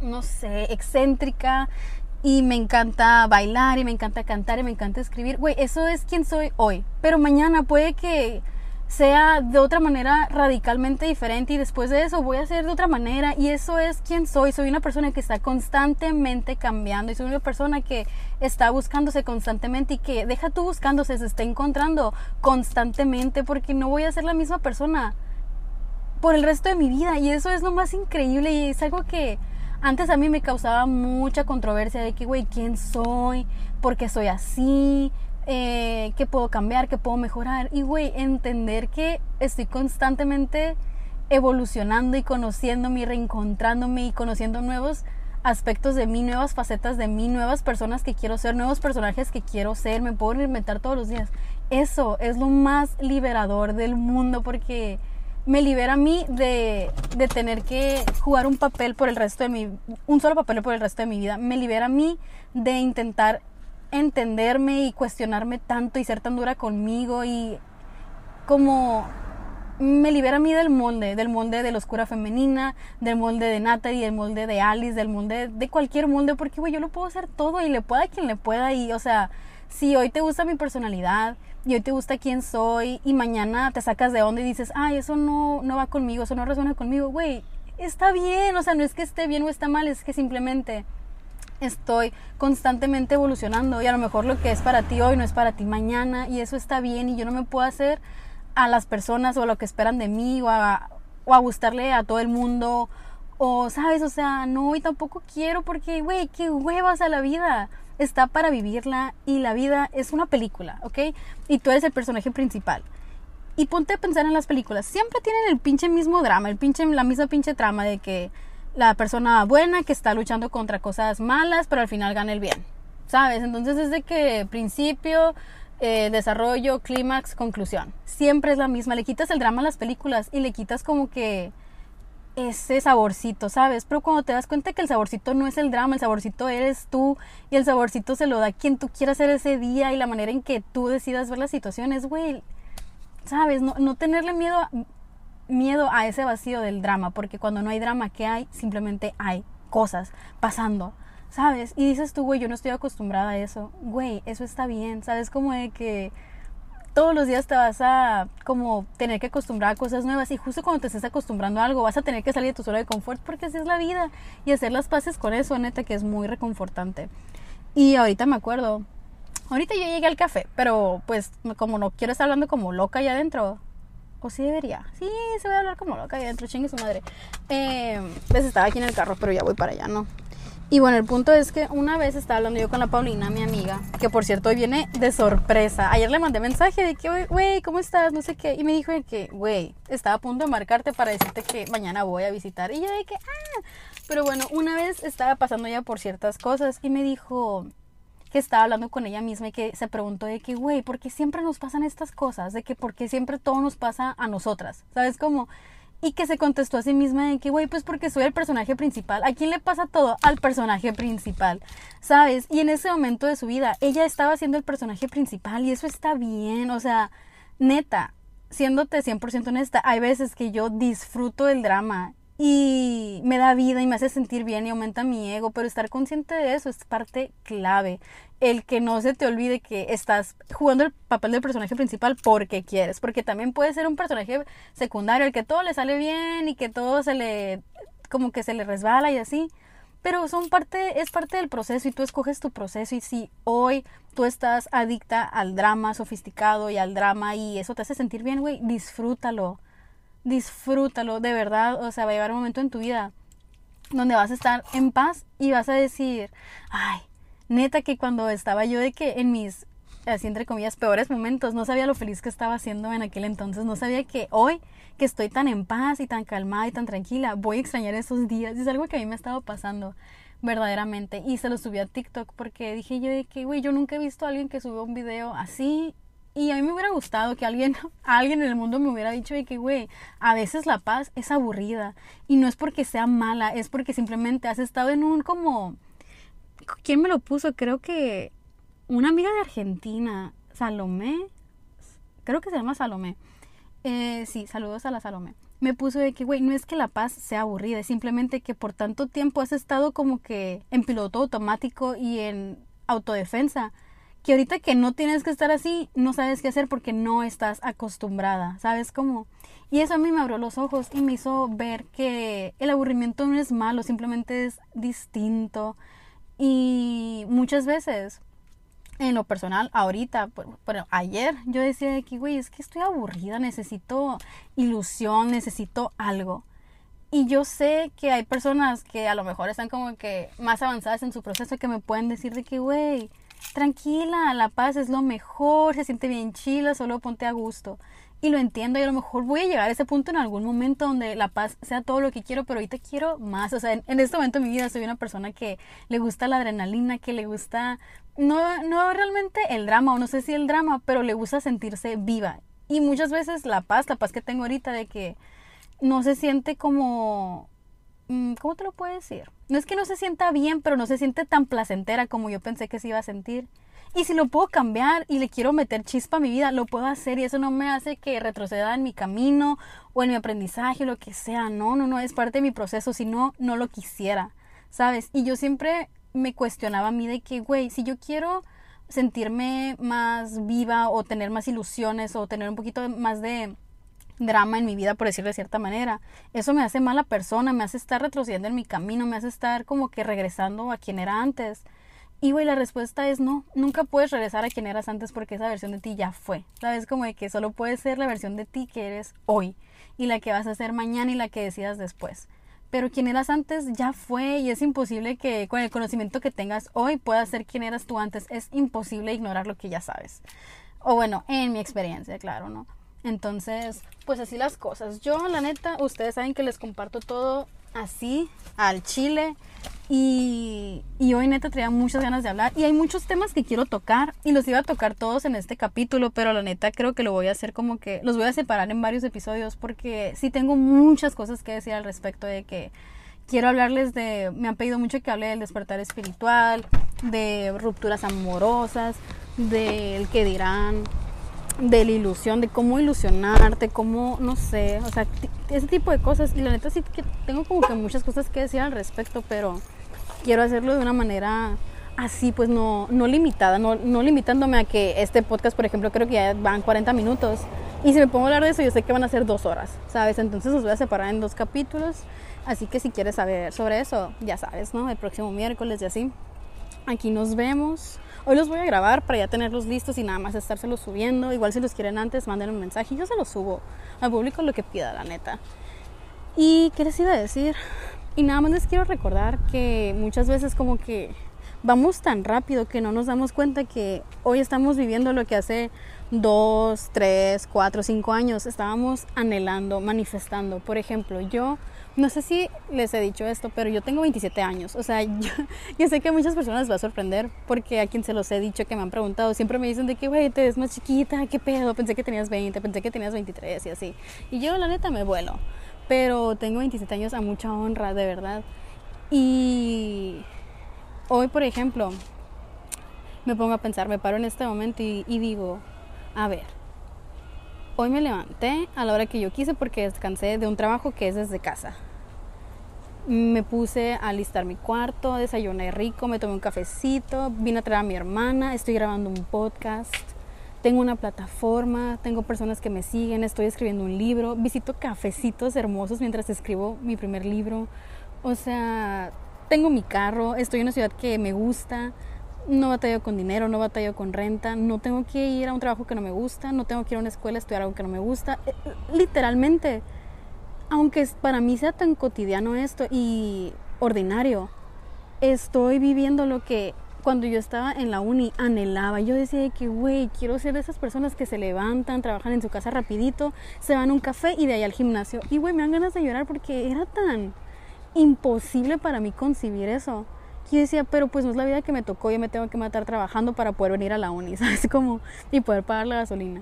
no sé, excéntrica y me encanta bailar y me encanta cantar y me encanta escribir. Güey, eso es quien soy hoy. Pero mañana puede que sea de otra manera radicalmente diferente y después de eso voy a ser de otra manera y eso es quien soy. Soy una persona que está constantemente cambiando y soy una persona que está buscándose constantemente y que deja tú buscándose, se está encontrando constantemente porque no voy a ser la misma persona por el resto de mi vida y eso es lo más increíble y es algo que antes a mí me causaba mucha controversia de que, güey, ¿quién soy? ¿Por qué soy así? Eh, que puedo cambiar, que puedo mejorar. Y, güey, entender que estoy constantemente evolucionando y conociéndome y reencontrándome y conociendo nuevos aspectos de mí, nuevas facetas de mí, nuevas personas que quiero ser, nuevos personajes que quiero ser, me puedo inventar todos los días. Eso es lo más liberador del mundo porque me libera a mí de, de, tener que jugar un papel por el resto de mi, un solo papel por el resto de mi vida. Me libera a mí de intentar entenderme y cuestionarme tanto y ser tan dura conmigo y como me libera a mí del molde, del molde de la oscura femenina, del molde de Natalie, del molde de Alice, del molde de cualquier molde, porque güey, yo lo puedo hacer todo y le pueda a quien le pueda y o sea, si hoy te gusta mi personalidad y hoy te gusta quién soy y mañana te sacas de onda y dices, ay, eso no, no va conmigo, eso no resuena conmigo, güey, está bien, o sea, no es que esté bien o está mal, es que simplemente estoy constantemente evolucionando y a lo mejor lo que es para ti hoy no es para ti mañana y eso está bien y yo no me puedo hacer a las personas o a lo que esperan de mí o a, o a gustarle a todo el mundo o sabes, o sea, no y tampoco quiero porque, güey, qué huevas a la vida. Está para vivirla y la vida es una película, ¿ok? Y tú eres el personaje principal. Y ponte a pensar en las películas. Siempre tienen el pinche mismo drama, el pinche, la misma pinche trama de que la persona buena que está luchando contra cosas malas, pero al final gana el bien. ¿Sabes? Entonces desde que principio, eh, desarrollo, clímax, conclusión. Siempre es la misma. Le quitas el drama a las películas y le quitas como que ese saborcito, ¿sabes? Pero cuando te das cuenta que el saborcito no es el drama, el saborcito eres tú y el saborcito se lo da quien tú quieras ser ese día y la manera en que tú decidas ver las situaciones, güey, ¿sabes? No, no tenerle miedo a, miedo a ese vacío del drama, porque cuando no hay drama, ¿qué hay? Simplemente hay cosas pasando, ¿sabes? Y dices tú, güey, yo no estoy acostumbrada a eso. Güey, eso está bien, ¿sabes? Como de que todos los días te vas a como tener que acostumbrar a cosas nuevas y justo cuando te estés acostumbrando a algo vas a tener que salir de tu zona de confort porque así es la vida y hacer las paces con eso, neta, que es muy reconfortante. Y ahorita me acuerdo, ahorita yo llegué al café, pero pues como no quiero estar hablando como loca allá adentro, o sí debería, sí, se voy a hablar como loca allá adentro, chingue su madre. Eh, pues estaba aquí en el carro, pero ya voy para allá, ¿no? Y bueno, el punto es que una vez estaba hablando yo con la Paulina, mi amiga, que por cierto hoy viene de sorpresa. Ayer le mandé mensaje de que, güey, ¿cómo estás? No sé qué. Y me dijo de que, güey, estaba a punto de marcarte para decirte que mañana voy a visitar. Y yo de que, ah. Pero bueno, una vez estaba pasando ya por ciertas cosas y me dijo que estaba hablando con ella misma y que se preguntó de que, güey, ¿por qué siempre nos pasan estas cosas? De que, ¿por qué siempre todo nos pasa a nosotras? ¿Sabes cómo? y que se contestó a sí misma de que, güey, pues porque soy el personaje principal. ¿A quién le pasa todo? Al personaje principal, ¿sabes? Y en ese momento de su vida, ella estaba siendo el personaje principal y eso está bien, o sea, neta, siéndote 100% honesta, hay veces que yo disfruto el drama y me da vida y me hace sentir bien y aumenta mi ego, pero estar consciente de eso es parte clave. El que no se te olvide que estás jugando el papel del personaje principal porque quieres, porque también puede ser un personaje secundario, el que todo le sale bien y que todo se le como que se le resbala y así, pero son parte es parte del proceso y tú escoges tu proceso y si hoy tú estás adicta al drama sofisticado y al drama y eso te hace sentir bien, güey, disfrútalo disfrútalo, de verdad, o sea, va a llegar un momento en tu vida donde vas a estar en paz y vas a decir, ay, neta que cuando estaba yo de que en mis, así entre comillas, peores momentos, no sabía lo feliz que estaba haciendo en aquel entonces, no sabía que hoy que estoy tan en paz y tan calmada y tan tranquila, voy a extrañar esos días, es algo que a mí me ha estado pasando verdaderamente. Y se lo subí a TikTok porque dije yo de que, güey, yo nunca he visto a alguien que subió un video así y a mí me hubiera gustado que alguien, alguien en el mundo me hubiera dicho de que, güey, a veces la paz es aburrida. Y no es porque sea mala, es porque simplemente has estado en un como... ¿Quién me lo puso? Creo que una amiga de Argentina, Salomé. Creo que se llama Salomé. Eh, sí, saludos a la Salomé. Me puso de que, güey, no es que la paz sea aburrida, es simplemente que por tanto tiempo has estado como que en piloto automático y en autodefensa que ahorita que no tienes que estar así, no sabes qué hacer porque no estás acostumbrada, ¿sabes cómo? Y eso a mí me abrió los ojos y me hizo ver que el aburrimiento no es malo, simplemente es distinto. Y muchas veces, en lo personal, ahorita, bueno, ayer yo decía que, güey, es que estoy aburrida, necesito ilusión, necesito algo. Y yo sé que hay personas que a lo mejor están como que más avanzadas en su proceso que me pueden decir de que, güey, tranquila, la paz es lo mejor, se siente bien chila, solo ponte a gusto. Y lo entiendo y a lo mejor voy a llegar a ese punto en algún momento donde la paz sea todo lo que quiero, pero ahorita quiero más. O sea, en, este momento de mi vida soy una persona que le gusta la adrenalina, que le gusta, no, no realmente el drama, o no sé si el drama, pero le gusta sentirse viva. Y muchas veces la paz, la paz que tengo ahorita de que no se siente como ¿cómo te lo puedo decir? No es que no se sienta bien, pero no se siente tan placentera como yo pensé que se iba a sentir. Y si lo puedo cambiar y le quiero meter chispa a mi vida, lo puedo hacer y eso no me hace que retroceda en mi camino o en mi aprendizaje, lo que sea. No, no, no, es parte de mi proceso, si no, no lo quisiera, ¿sabes? Y yo siempre me cuestionaba a mí de que, güey, si yo quiero sentirme más viva o tener más ilusiones o tener un poquito más de drama en mi vida, por decirlo de cierta manera. Eso me hace mala persona, me hace estar retrocediendo en mi camino, me hace estar como que regresando a quien era antes. Y güey, la respuesta es no, nunca puedes regresar a quien eras antes porque esa versión de ti ya fue. Sabes como de que solo puedes ser la versión de ti que eres hoy y la que vas a ser mañana y la que decidas después. Pero quien eras antes ya fue y es imposible que con el conocimiento que tengas hoy puedas ser quien eras tú antes. Es imposible ignorar lo que ya sabes. O bueno, en mi experiencia, claro, ¿no? Entonces, pues así las cosas. Yo, la neta, ustedes saben que les comparto todo así, al chile. Y, y, hoy neta traía muchas ganas de hablar. Y hay muchos temas que quiero tocar. Y los iba a tocar todos en este capítulo. Pero la neta creo que lo voy a hacer como que... Los voy a separar en varios episodios. Porque sí tengo muchas cosas que decir al respecto de que... Quiero hablarles de... Me han pedido mucho que hable del despertar espiritual. De rupturas amorosas. Del que dirán de la ilusión, de cómo ilusionarte, cómo, no sé, o sea, ese tipo de cosas. Y la neta sí que tengo como que muchas cosas que decir al respecto, pero quiero hacerlo de una manera así, pues no, no limitada, no, no limitándome a que este podcast, por ejemplo, creo que ya van 40 minutos. Y si me pongo a hablar de eso, yo sé que van a ser dos horas, ¿sabes? Entonces los voy a separar en dos capítulos. Así que si quieres saber sobre eso, ya sabes, ¿no? El próximo miércoles y así. Aquí nos vemos. Hoy los voy a grabar para ya tenerlos listos y nada más estárselos subiendo. Igual si los quieren antes, manden un mensaje y yo se los subo al público lo que pida, la neta. ¿Y qué les iba a decir? Y nada más les quiero recordar que muchas veces como que vamos tan rápido que no nos damos cuenta que hoy estamos viviendo lo que hace dos, tres, cuatro, cinco años estábamos anhelando, manifestando. Por ejemplo, yo no sé si les he dicho esto, pero yo tengo 27 años. O sea, yo, sé que a muchas personas les va a sorprender porque a quien se los he dicho que me han preguntado, siempre me dicen de que, güey, te ves más chiquita, qué pedo, pensé que tenías 20, pensé que tenías 23 y así. Y yo, la neta, me vuelo. Pero tengo 27 años a mucha honra, de verdad. Y hoy, por ejemplo, me pongo a pensar, me paro en este momento y, y digo, a ver, Hoy me levanté a la hora que yo quise porque descansé de un trabajo que es desde casa. Me puse a alistar mi cuarto, desayuné rico, me tomé un cafecito, vine a traer a mi hermana, estoy grabando un podcast, tengo una plataforma, tengo personas que me siguen, estoy escribiendo un libro, visito cafecitos hermosos mientras escribo mi primer libro. O sea, tengo mi carro, estoy en una ciudad que me gusta, no batallo con dinero, no batallo con renta, no tengo que ir a un trabajo que no me gusta, no tengo que ir a una escuela a estudiar algo que no me gusta. Eh, literalmente, aunque para mí sea tan cotidiano esto y ordinario, estoy viviendo lo que cuando yo estaba en la uni anhelaba. Yo decía que, güey, quiero ser de esas personas que se levantan, trabajan en su casa rapidito, se van a un café y de ahí al gimnasio. Y, güey, me dan ganas de llorar porque era tan imposible para mí concebir eso. Y decía, pero pues no es la vida que me tocó, yo me tengo que matar trabajando para poder venir a la uni, ¿sabes? Como, y poder pagar la gasolina.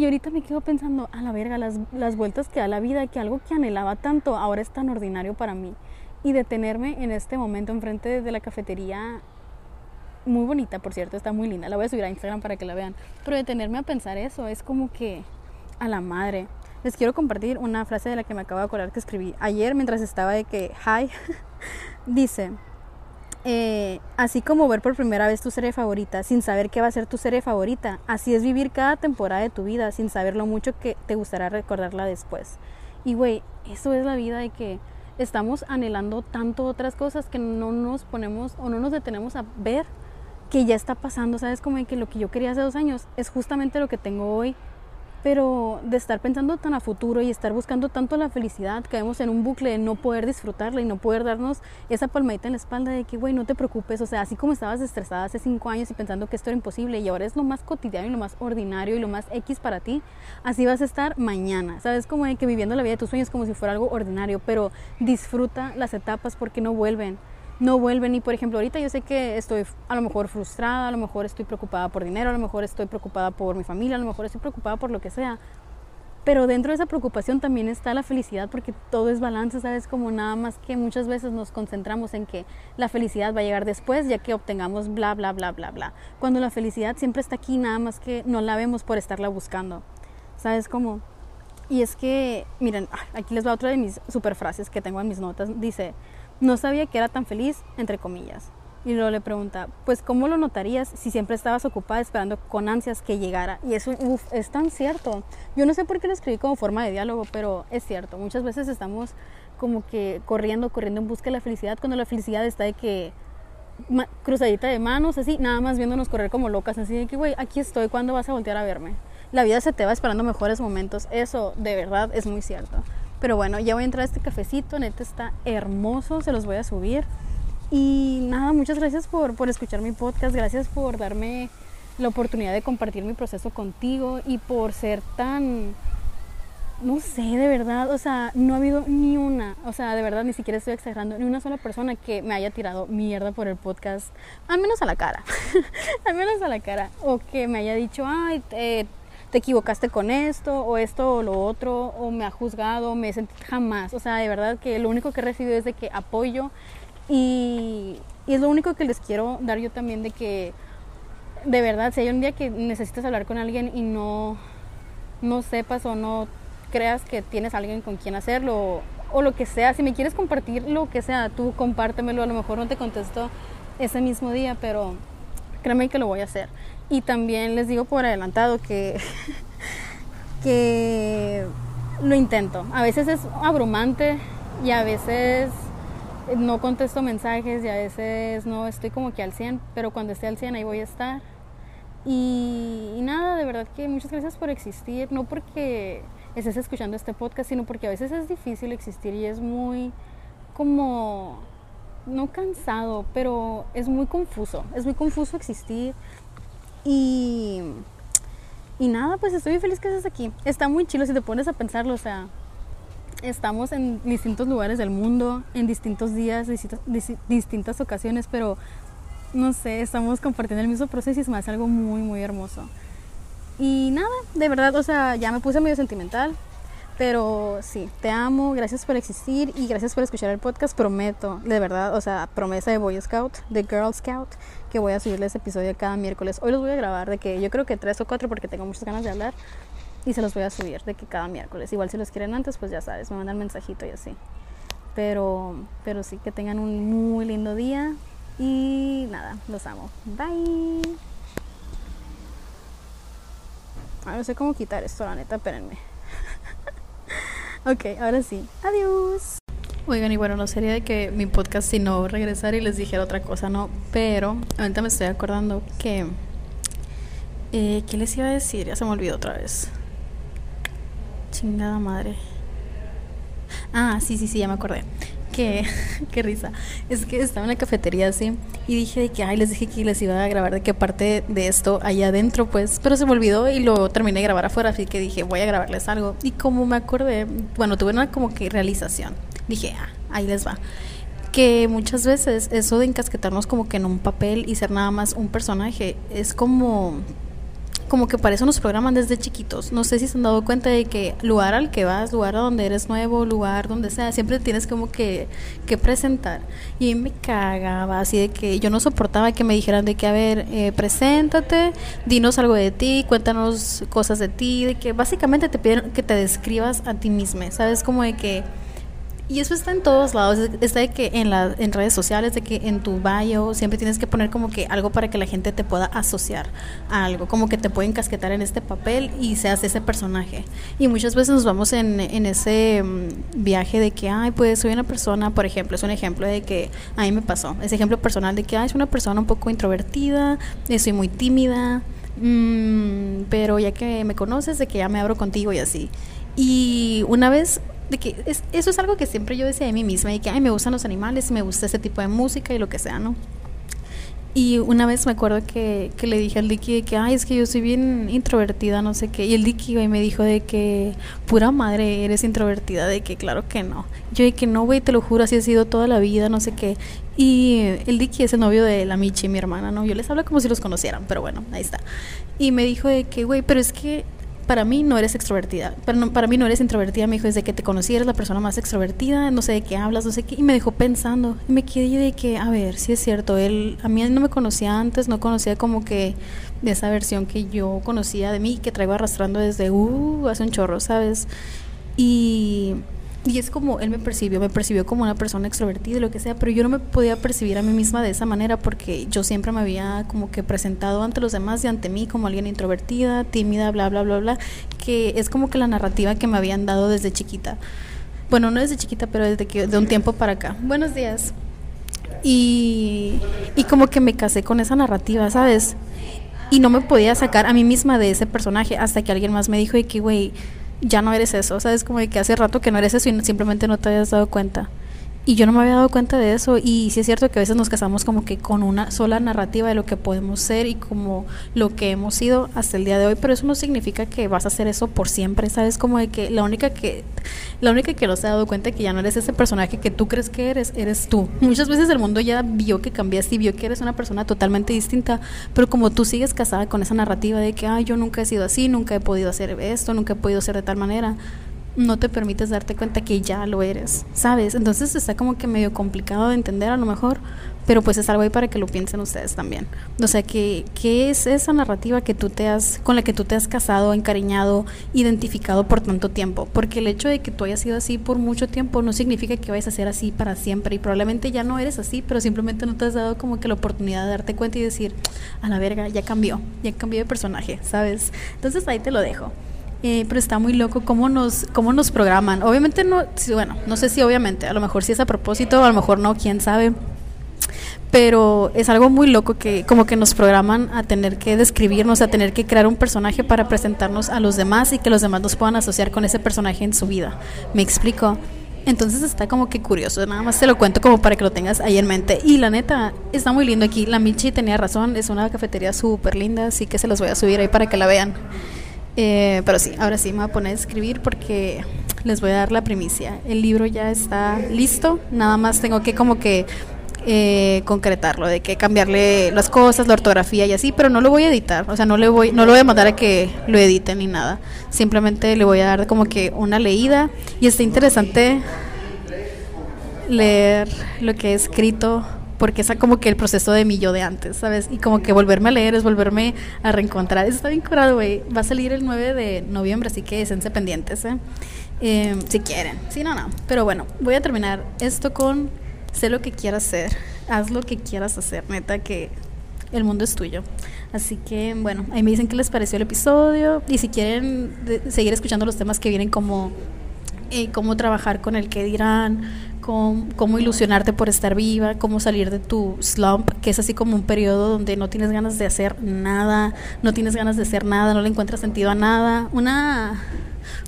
Y ahorita me quedo pensando, a la verga, las, las vueltas que da la vida, que algo que anhelaba tanto ahora es tan ordinario para mí. Y detenerme en este momento enfrente de la cafetería, muy bonita, por cierto, está muy linda, la voy a subir a Instagram para que la vean. Pero detenerme a pensar eso, es como que, a la madre. Les quiero compartir una frase de la que me acabo de acordar que escribí ayer mientras estaba de que, hi, dice, eh, así como ver por primera vez tu serie favorita sin saber qué va a ser tu serie favorita, así es vivir cada temporada de tu vida sin saber lo mucho que te gustará recordarla después. Y güey, eso es la vida de que estamos anhelando tanto otras cosas que no nos ponemos o no nos detenemos a ver que ya está pasando, ¿sabes? Como que lo que yo quería hace dos años es justamente lo que tengo hoy pero de estar pensando tan a futuro y estar buscando tanto la felicidad, caemos en un bucle de no poder disfrutarla y no poder darnos esa palmadita en la espalda de que, güey, no te preocupes, o sea, así como estabas estresada hace cinco años y pensando que esto era imposible y ahora es lo más cotidiano y lo más ordinario y lo más X para ti, así vas a estar mañana, ¿sabes? Como de que viviendo la vida de tus sueños como si fuera algo ordinario, pero disfruta las etapas porque no vuelven no vuelven y por ejemplo ahorita yo sé que estoy a lo mejor frustrada, a lo mejor estoy preocupada por dinero, a lo mejor estoy preocupada por mi familia, a lo mejor estoy preocupada por lo que sea. Pero dentro de esa preocupación también está la felicidad porque todo es balance, ¿sabes? Como nada más que muchas veces nos concentramos en que la felicidad va a llegar después ya que obtengamos bla, bla, bla, bla, bla. Cuando la felicidad siempre está aquí, nada más que no la vemos por estarla buscando. ¿Sabes cómo? Y es que, miren, aquí les va otra de mis super frases que tengo en mis notas. Dice, no sabía que era tan feliz, entre comillas. Y luego le pregunta, pues ¿cómo lo notarías si siempre estabas ocupada esperando con ansias que llegara? Y eso es tan cierto. Yo no sé por qué lo escribí como forma de diálogo, pero es cierto. Muchas veces estamos como que corriendo, corriendo en busca de la felicidad, cuando la felicidad está de que cruzadita de manos, así, nada más viéndonos correr como locas, así de que, güey, aquí estoy, ¿cuándo vas a voltear a verme? La vida se te va esperando mejores momentos, eso de verdad es muy cierto. Pero bueno, ya voy a entrar a este cafecito, neta está hermoso, se los voy a subir. Y nada, muchas gracias por, por escuchar mi podcast, gracias por darme la oportunidad de compartir mi proceso contigo y por ser tan, no sé, de verdad, o sea, no ha habido ni una, o sea, de verdad ni siquiera estoy exagerando, ni una sola persona que me haya tirado mierda por el podcast, al menos a la cara, al menos a la cara, o que me haya dicho, ay, eh, te equivocaste con esto o esto o lo otro o me ha juzgado, me sentí jamás. O sea, de verdad que lo único que he recibido es de que apoyo y, y es lo único que les quiero dar yo también de que de verdad, si hay un día que necesitas hablar con alguien y no no sepas o no creas que tienes alguien con quien hacerlo o, o lo que sea. Si me quieres compartir lo que sea, tú compártemelo. A lo mejor no te contesto ese mismo día, pero créeme que lo voy a hacer. Y también les digo por adelantado que, que lo intento. A veces es abrumante y a veces no contesto mensajes y a veces no estoy como que al 100, pero cuando esté al 100 ahí voy a estar. Y, y, nada, de verdad que muchas gracias por existir, no porque estés escuchando este podcast, sino porque a veces es difícil existir y es muy como, no cansado, pero es muy confuso, es muy confuso existir y, y nada, pues estoy muy feliz que estés aquí. Está muy chido si te pones a pensarlo, o sea, estamos en distintos lugares del mundo, en distintos días, distintas, distintas ocasiones, pero no sé, estamos compartiendo el mismo proceso y es más algo muy, muy hermoso. Y nada, de verdad, o sea, ya me puse medio sentimental, pero sí, te amo, gracias por existir y gracias por escuchar el podcast. Prometo, de verdad, o sea, promesa de Boy Scout, de Girl Scout, que voy a subirles episodio cada miércoles. Hoy los voy a grabar de que yo creo que tres o cuatro porque tengo muchas ganas de hablar y se los voy a subir de que cada miércoles. Igual si los quieren antes, pues ya sabes, me mandan mensajito y así. Pero, pero sí, que tengan un muy lindo día y nada, los amo. Bye. No sé cómo quitar esto, la neta, espérenme. Ok, ahora sí. Adiós. Oigan, y bueno, no sería de que mi podcast si no regresar y les dijera otra cosa, no. Pero ahorita me estoy acordando que. Eh, ¿Qué les iba a decir? Ya se me olvidó otra vez. Chingada madre. Ah, sí, sí, sí, ya me acordé que, qué risa, es que estaba en la cafetería así y dije de que, ay, les dije que les iba a grabar de qué parte de esto allá adentro, pues, pero se me olvidó y lo terminé de grabar afuera, así que dije, voy a grabarles algo. Y como me acordé, bueno, tuve una como que realización, dije, ah, ahí les va que muchas veces eso de encasquetarnos como que en un papel y ser nada más un personaje es como como que para eso nos programan desde chiquitos. No sé si se han dado cuenta de que lugar al que vas, lugar a donde eres nuevo, lugar donde sea, siempre tienes como que, que presentar. Y me cagaba así de que yo no soportaba que me dijeran de que, a ver, eh, preséntate, dinos algo de ti, cuéntanos cosas de ti, de que básicamente te piden que te describas a ti misma, ¿sabes? Como de que y eso está en todos lados, está de que en, la, en redes sociales, de que en tu bio siempre tienes que poner como que algo para que la gente te pueda asociar a algo, como que te pueden casquetar en este papel y seas ese personaje. Y muchas veces nos vamos en, en ese mm, viaje de que, ay, pues soy una persona, por ejemplo, es un ejemplo de que a mí me pasó, ese ejemplo personal de que, ay, soy una persona un poco introvertida, eh, soy muy tímida, mmm, pero ya que me conoces, de que ya me abro contigo y así. Y una vez de que eso es algo que siempre yo decía de mí misma, y que, ay, me gustan los animales, y me gusta ese tipo de música y lo que sea, ¿no? Y una vez me acuerdo que, que le dije al Dicky de que, ay, es que yo soy bien introvertida, no sé qué. Y el Dicky, me dijo de que, pura madre, eres introvertida, de que claro que no. Yo de que no, güey, te lo juro, así ha sido toda la vida, no sé qué. Y el Dicky es el novio de la Michi, mi hermana, ¿no? Yo les hablo como si los conocieran, pero bueno, ahí está. Y me dijo de que, güey, pero es que para mí no eres extrovertida, para, para mí no eres introvertida, me dijo, desde que te conocí eres la persona más extrovertida, no sé de qué hablas, no sé qué, y me dejó pensando, y me quedé de que, a ver, si es cierto, él, a mí no me conocía antes, no conocía como que de esa versión que yo conocía de mí, que traigo arrastrando desde, uh, hace un chorro, ¿sabes? Y y es como él me percibió, me percibió como una persona extrovertida y lo que sea, pero yo no me podía percibir a mí misma de esa manera porque yo siempre me había como que presentado ante los demás y ante mí como alguien introvertida, tímida, bla, bla, bla, bla, que es como que la narrativa que me habían dado desde chiquita. Bueno, no desde chiquita, pero desde que de un tiempo para acá. Buenos días. Y, y como que me casé con esa narrativa, ¿sabes? Y no me podía sacar a mí misma de ese personaje hasta que alguien más me dijo de que, güey, ya no eres eso, ¿sabes? Como que hace rato que no eres eso y simplemente no te habías dado cuenta. Y yo no me había dado cuenta de eso y sí es cierto que a veces nos casamos como que con una sola narrativa de lo que podemos ser y como lo que hemos sido hasta el día de hoy, pero eso no significa que vas a hacer eso por siempre, ¿sabes? Como de que la única que la única que no se ha dado cuenta que ya no eres ese personaje que tú crees que eres, eres tú. Muchas veces el mundo ya vio que cambiaste y vio que eres una persona totalmente distinta, pero como tú sigues casada con esa narrativa de que, ay, yo nunca he sido así, nunca he podido hacer esto, nunca he podido ser de tal manera, no te permites darte cuenta que ya lo eres, ¿sabes? Entonces está como que medio complicado de entender a lo mejor, pero pues es algo ahí para que lo piensen ustedes también. O sea, que qué es esa narrativa que tú te has con la que tú te has casado, encariñado, identificado por tanto tiempo, porque el hecho de que tú hayas sido así por mucho tiempo no significa que vayas a ser así para siempre y probablemente ya no eres así, pero simplemente no te has dado como que la oportunidad de darte cuenta y decir, a la verga, ya cambió, ya cambió de personaje, ¿sabes? Entonces ahí te lo dejo. Eh, pero está muy loco cómo nos, cómo nos programan. Obviamente no, bueno, no sé si obviamente, a lo mejor sí es a propósito, a lo mejor no, quién sabe. Pero es algo muy loco que como que nos programan a tener que describirnos, a tener que crear un personaje para presentarnos a los demás y que los demás nos puedan asociar con ese personaje en su vida. ¿Me explico? Entonces está como que curioso, nada más te lo cuento como para que lo tengas ahí en mente. Y la neta, está muy lindo aquí. La Michi tenía razón, es una cafetería súper linda, así que se los voy a subir ahí para que la vean. Eh, pero sí, ahora sí me voy a poner a escribir porque les voy a dar la primicia. El libro ya está listo, nada más tengo que como que eh, concretarlo, de que cambiarle las cosas, la ortografía y así, pero no lo voy a editar, o sea, no le voy, no lo voy a mandar a que lo editen ni nada. Simplemente le voy a dar como que una leída y está interesante leer lo que he escrito porque es como que el proceso de mi yo de antes, ¿sabes? Y como que volverme a leer es volverme a reencontrar. Eso está bien curado, güey. Va a salir el 9 de noviembre, así que esténse pendientes, ¿eh? ¿eh? Si quieren. Si no, no. Pero bueno, voy a terminar esto con sé lo que quieras hacer. Haz lo que quieras hacer, neta, que el mundo es tuyo. Así que, bueno, ahí me dicen qué les pareció el episodio. Y si quieren seguir escuchando los temas que vienen como eh, cómo trabajar con el que dirán, cómo, ilusionarte por estar viva, cómo salir de tu slump, que es así como un periodo donde no tienes ganas de hacer nada, no tienes ganas de hacer nada, no le encuentras sentido a nada. Una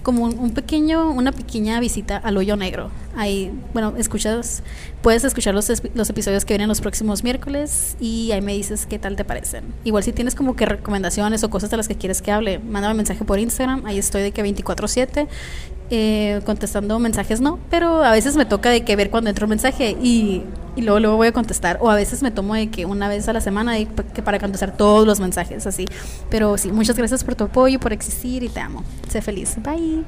como un, pequeño, una pequeña visita al hoyo negro. Ahí, bueno, escuchas, puedes escuchar los, los episodios que vienen los próximos miércoles y ahí me dices qué tal te parecen. Igual si tienes como que recomendaciones o cosas de las que quieres que hable, mándame mensaje por Instagram, ahí estoy de que 24/7 eh, contestando mensajes no, pero a veces me toca de que ver cuando entro un mensaje y, y, luego luego voy a contestar o a veces me tomo de que una vez a la semana de que para contestar todos los mensajes así. Pero sí, muchas gracias por tu apoyo, por existir y te amo. Sé feliz. Bye.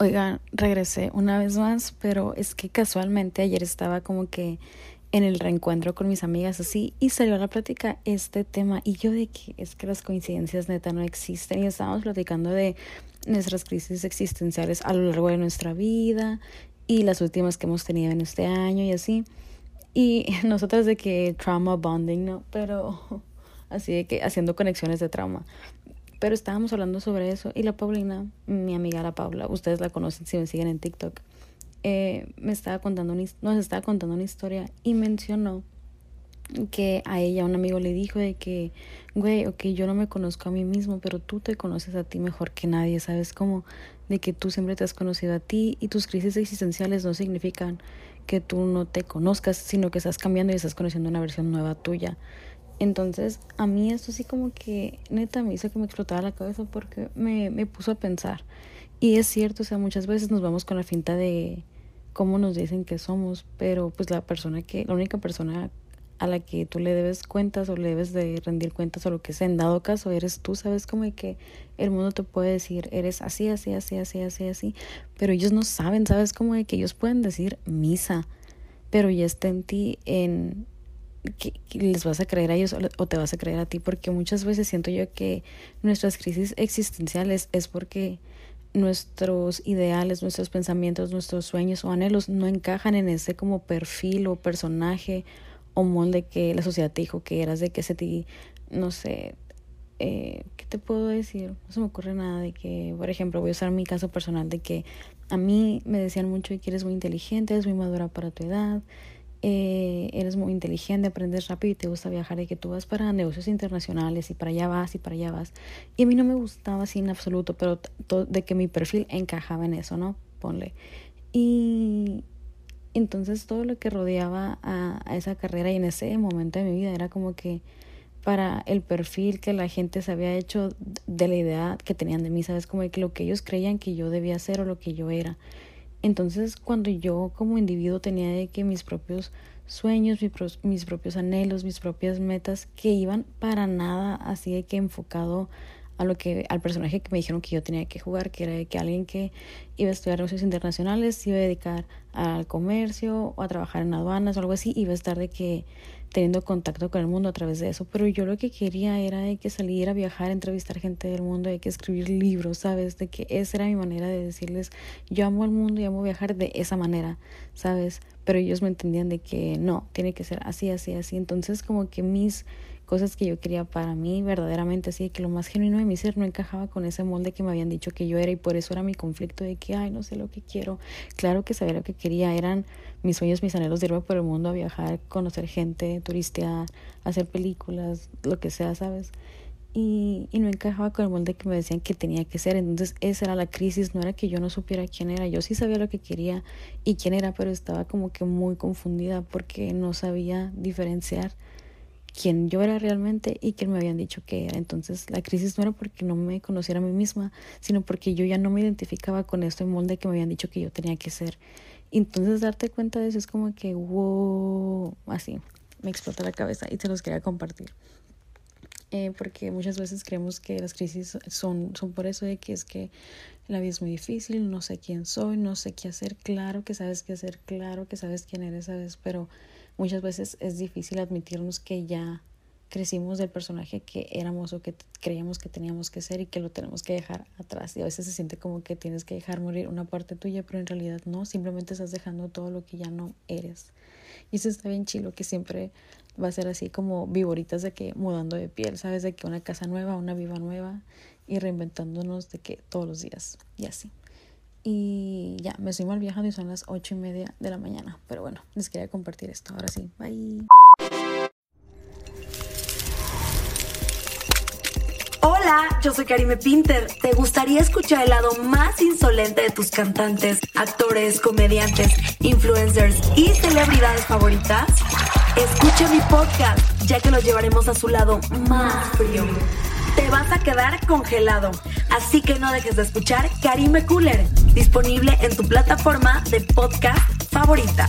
Oigan, regresé una vez más, pero es que casualmente ayer estaba como que en el reencuentro con mis amigas así y salió a la plática este tema y yo de que es que las coincidencias neta no existen y estábamos platicando de nuestras crisis existenciales a lo largo de nuestra vida y las últimas que hemos tenido en este año y así y nosotras de que trauma bonding no pero así de que haciendo conexiones de trauma. Pero estábamos hablando sobre eso y la Paulina mi amiga la Paula ustedes la conocen si me siguen en TikTok eh, me estaba contando nos estaba contando una historia y mencionó que a ella un amigo le dijo de que, güey, ok, yo no me conozco a mí mismo, pero tú te conoces a ti mejor que nadie, ¿sabes? Como de que tú siempre te has conocido a ti y tus crisis existenciales no significan que tú no te conozcas, sino que estás cambiando y estás conociendo una versión nueva tuya. Entonces, a mí esto sí como que neta me hizo que me explotara la cabeza porque me, me puso a pensar. Y es cierto, o sea, muchas veces nos vamos con la finta de, cómo nos dicen que somos, pero pues la persona que, la única persona a la que tú le debes cuentas o le debes de rendir cuentas o lo que sea, en dado caso eres tú, sabes como que el mundo te puede decir, eres así, así, así, así, así, así, pero ellos no saben, sabes como que ellos pueden decir misa, pero ya está en ti en que, les vas a creer a ellos o te vas a creer a ti, porque muchas veces siento yo que nuestras crisis existenciales es porque nuestros ideales, nuestros pensamientos, nuestros sueños o anhelos no encajan en ese como perfil o personaje o molde que la sociedad te dijo que eras, de que se te, no sé, eh, ¿qué te puedo decir? No se me ocurre nada de que, por ejemplo, voy a usar mi caso personal de que a mí me decían mucho que eres muy inteligente, eres muy madura para tu edad, eh, eres muy inteligente, aprendes rápido y te gusta viajar y que tú vas para negocios internacionales y para allá vas y para allá vas. Y a mí no me gustaba así en absoluto, pero de que mi perfil encajaba en eso, ¿no? Ponle. Y entonces todo lo que rodeaba a, esa carrera y en ese momento de mi vida era como que para el perfil que la gente se había hecho de la idea que tenían de mí, ¿sabes? Como que lo que ellos creían que yo debía ser o lo que yo era. Entonces, cuando yo como individuo tenía de que mis propios sueños, mis, propios anhelos, mis propias metas, que iban para nada así de que enfocado a lo que al personaje que me dijeron que yo tenía que jugar, que era que alguien que iba a estudiar negocios internacionales, iba a dedicar al comercio o a trabajar en aduanas o algo así, iba a estar de que teniendo contacto con el mundo a través de eso, pero yo lo que quería era de que salir a viajar, entrevistar gente del mundo, de que escribir libros, ¿sabes? De que esa era mi manera de decirles, yo amo el mundo y amo viajar de esa manera, ¿sabes? Pero ellos me entendían de que no, tiene que ser así, así, así. Entonces como que mis cosas que yo quería para mí verdaderamente así, que lo más genuino de mi ser no encajaba con ese molde que me habían dicho que yo era y por eso era mi conflicto de que, ay, no sé lo que quiero. Claro que sabía lo que quería, eran mis sueños, mis anhelos de irme por el mundo a viajar, conocer gente, turistear, hacer películas, lo que sea, ¿sabes? Y, y no encajaba con el molde que me decían que tenía que ser. Entonces esa era la crisis, no era que yo no supiera quién era, yo sí sabía lo que quería y quién era, pero estaba como que muy confundida porque no sabía diferenciar quién yo era realmente y quién me habían dicho que era. Entonces la crisis no era porque no me conociera a mí misma, sino porque yo ya no me identificaba con este molde que me habían dicho que yo tenía que ser. Entonces darte cuenta de eso es como que, wow, así, me explota la cabeza y te los quería compartir. Eh, porque muchas veces creemos que las crisis son, son por eso de que es que la vida es muy difícil, no sé quién soy, no sé qué hacer, claro que sabes qué hacer, claro que sabes quién eres, sabes, pero muchas veces es difícil admitirnos que ya crecimos del personaje que éramos o que creíamos que teníamos que ser y que lo tenemos que dejar atrás. Y a veces se siente como que tienes que dejar morir una parte tuya, pero en realidad no, simplemente estás dejando todo lo que ya no eres. Y eso está bien chilo, que siempre va a ser así como viboritas de que mudando de piel, ¿sabes? De que una casa nueva, una viva nueva y reinventándonos de que todos los días y así. Y ya, me estoy mal viajando y son las ocho y media de la mañana. Pero bueno, les quería compartir esto. Ahora sí, bye. Hola, yo soy Karime Pinter. ¿Te gustaría escuchar el lado más insolente de tus cantantes, actores, comediantes, influencers y celebridades favoritas? Escucha mi podcast, ya que los llevaremos a su lado más frío. Te vas a quedar congelado, así que no dejes de escuchar Karime Cooler, disponible en tu plataforma de podcast favorita.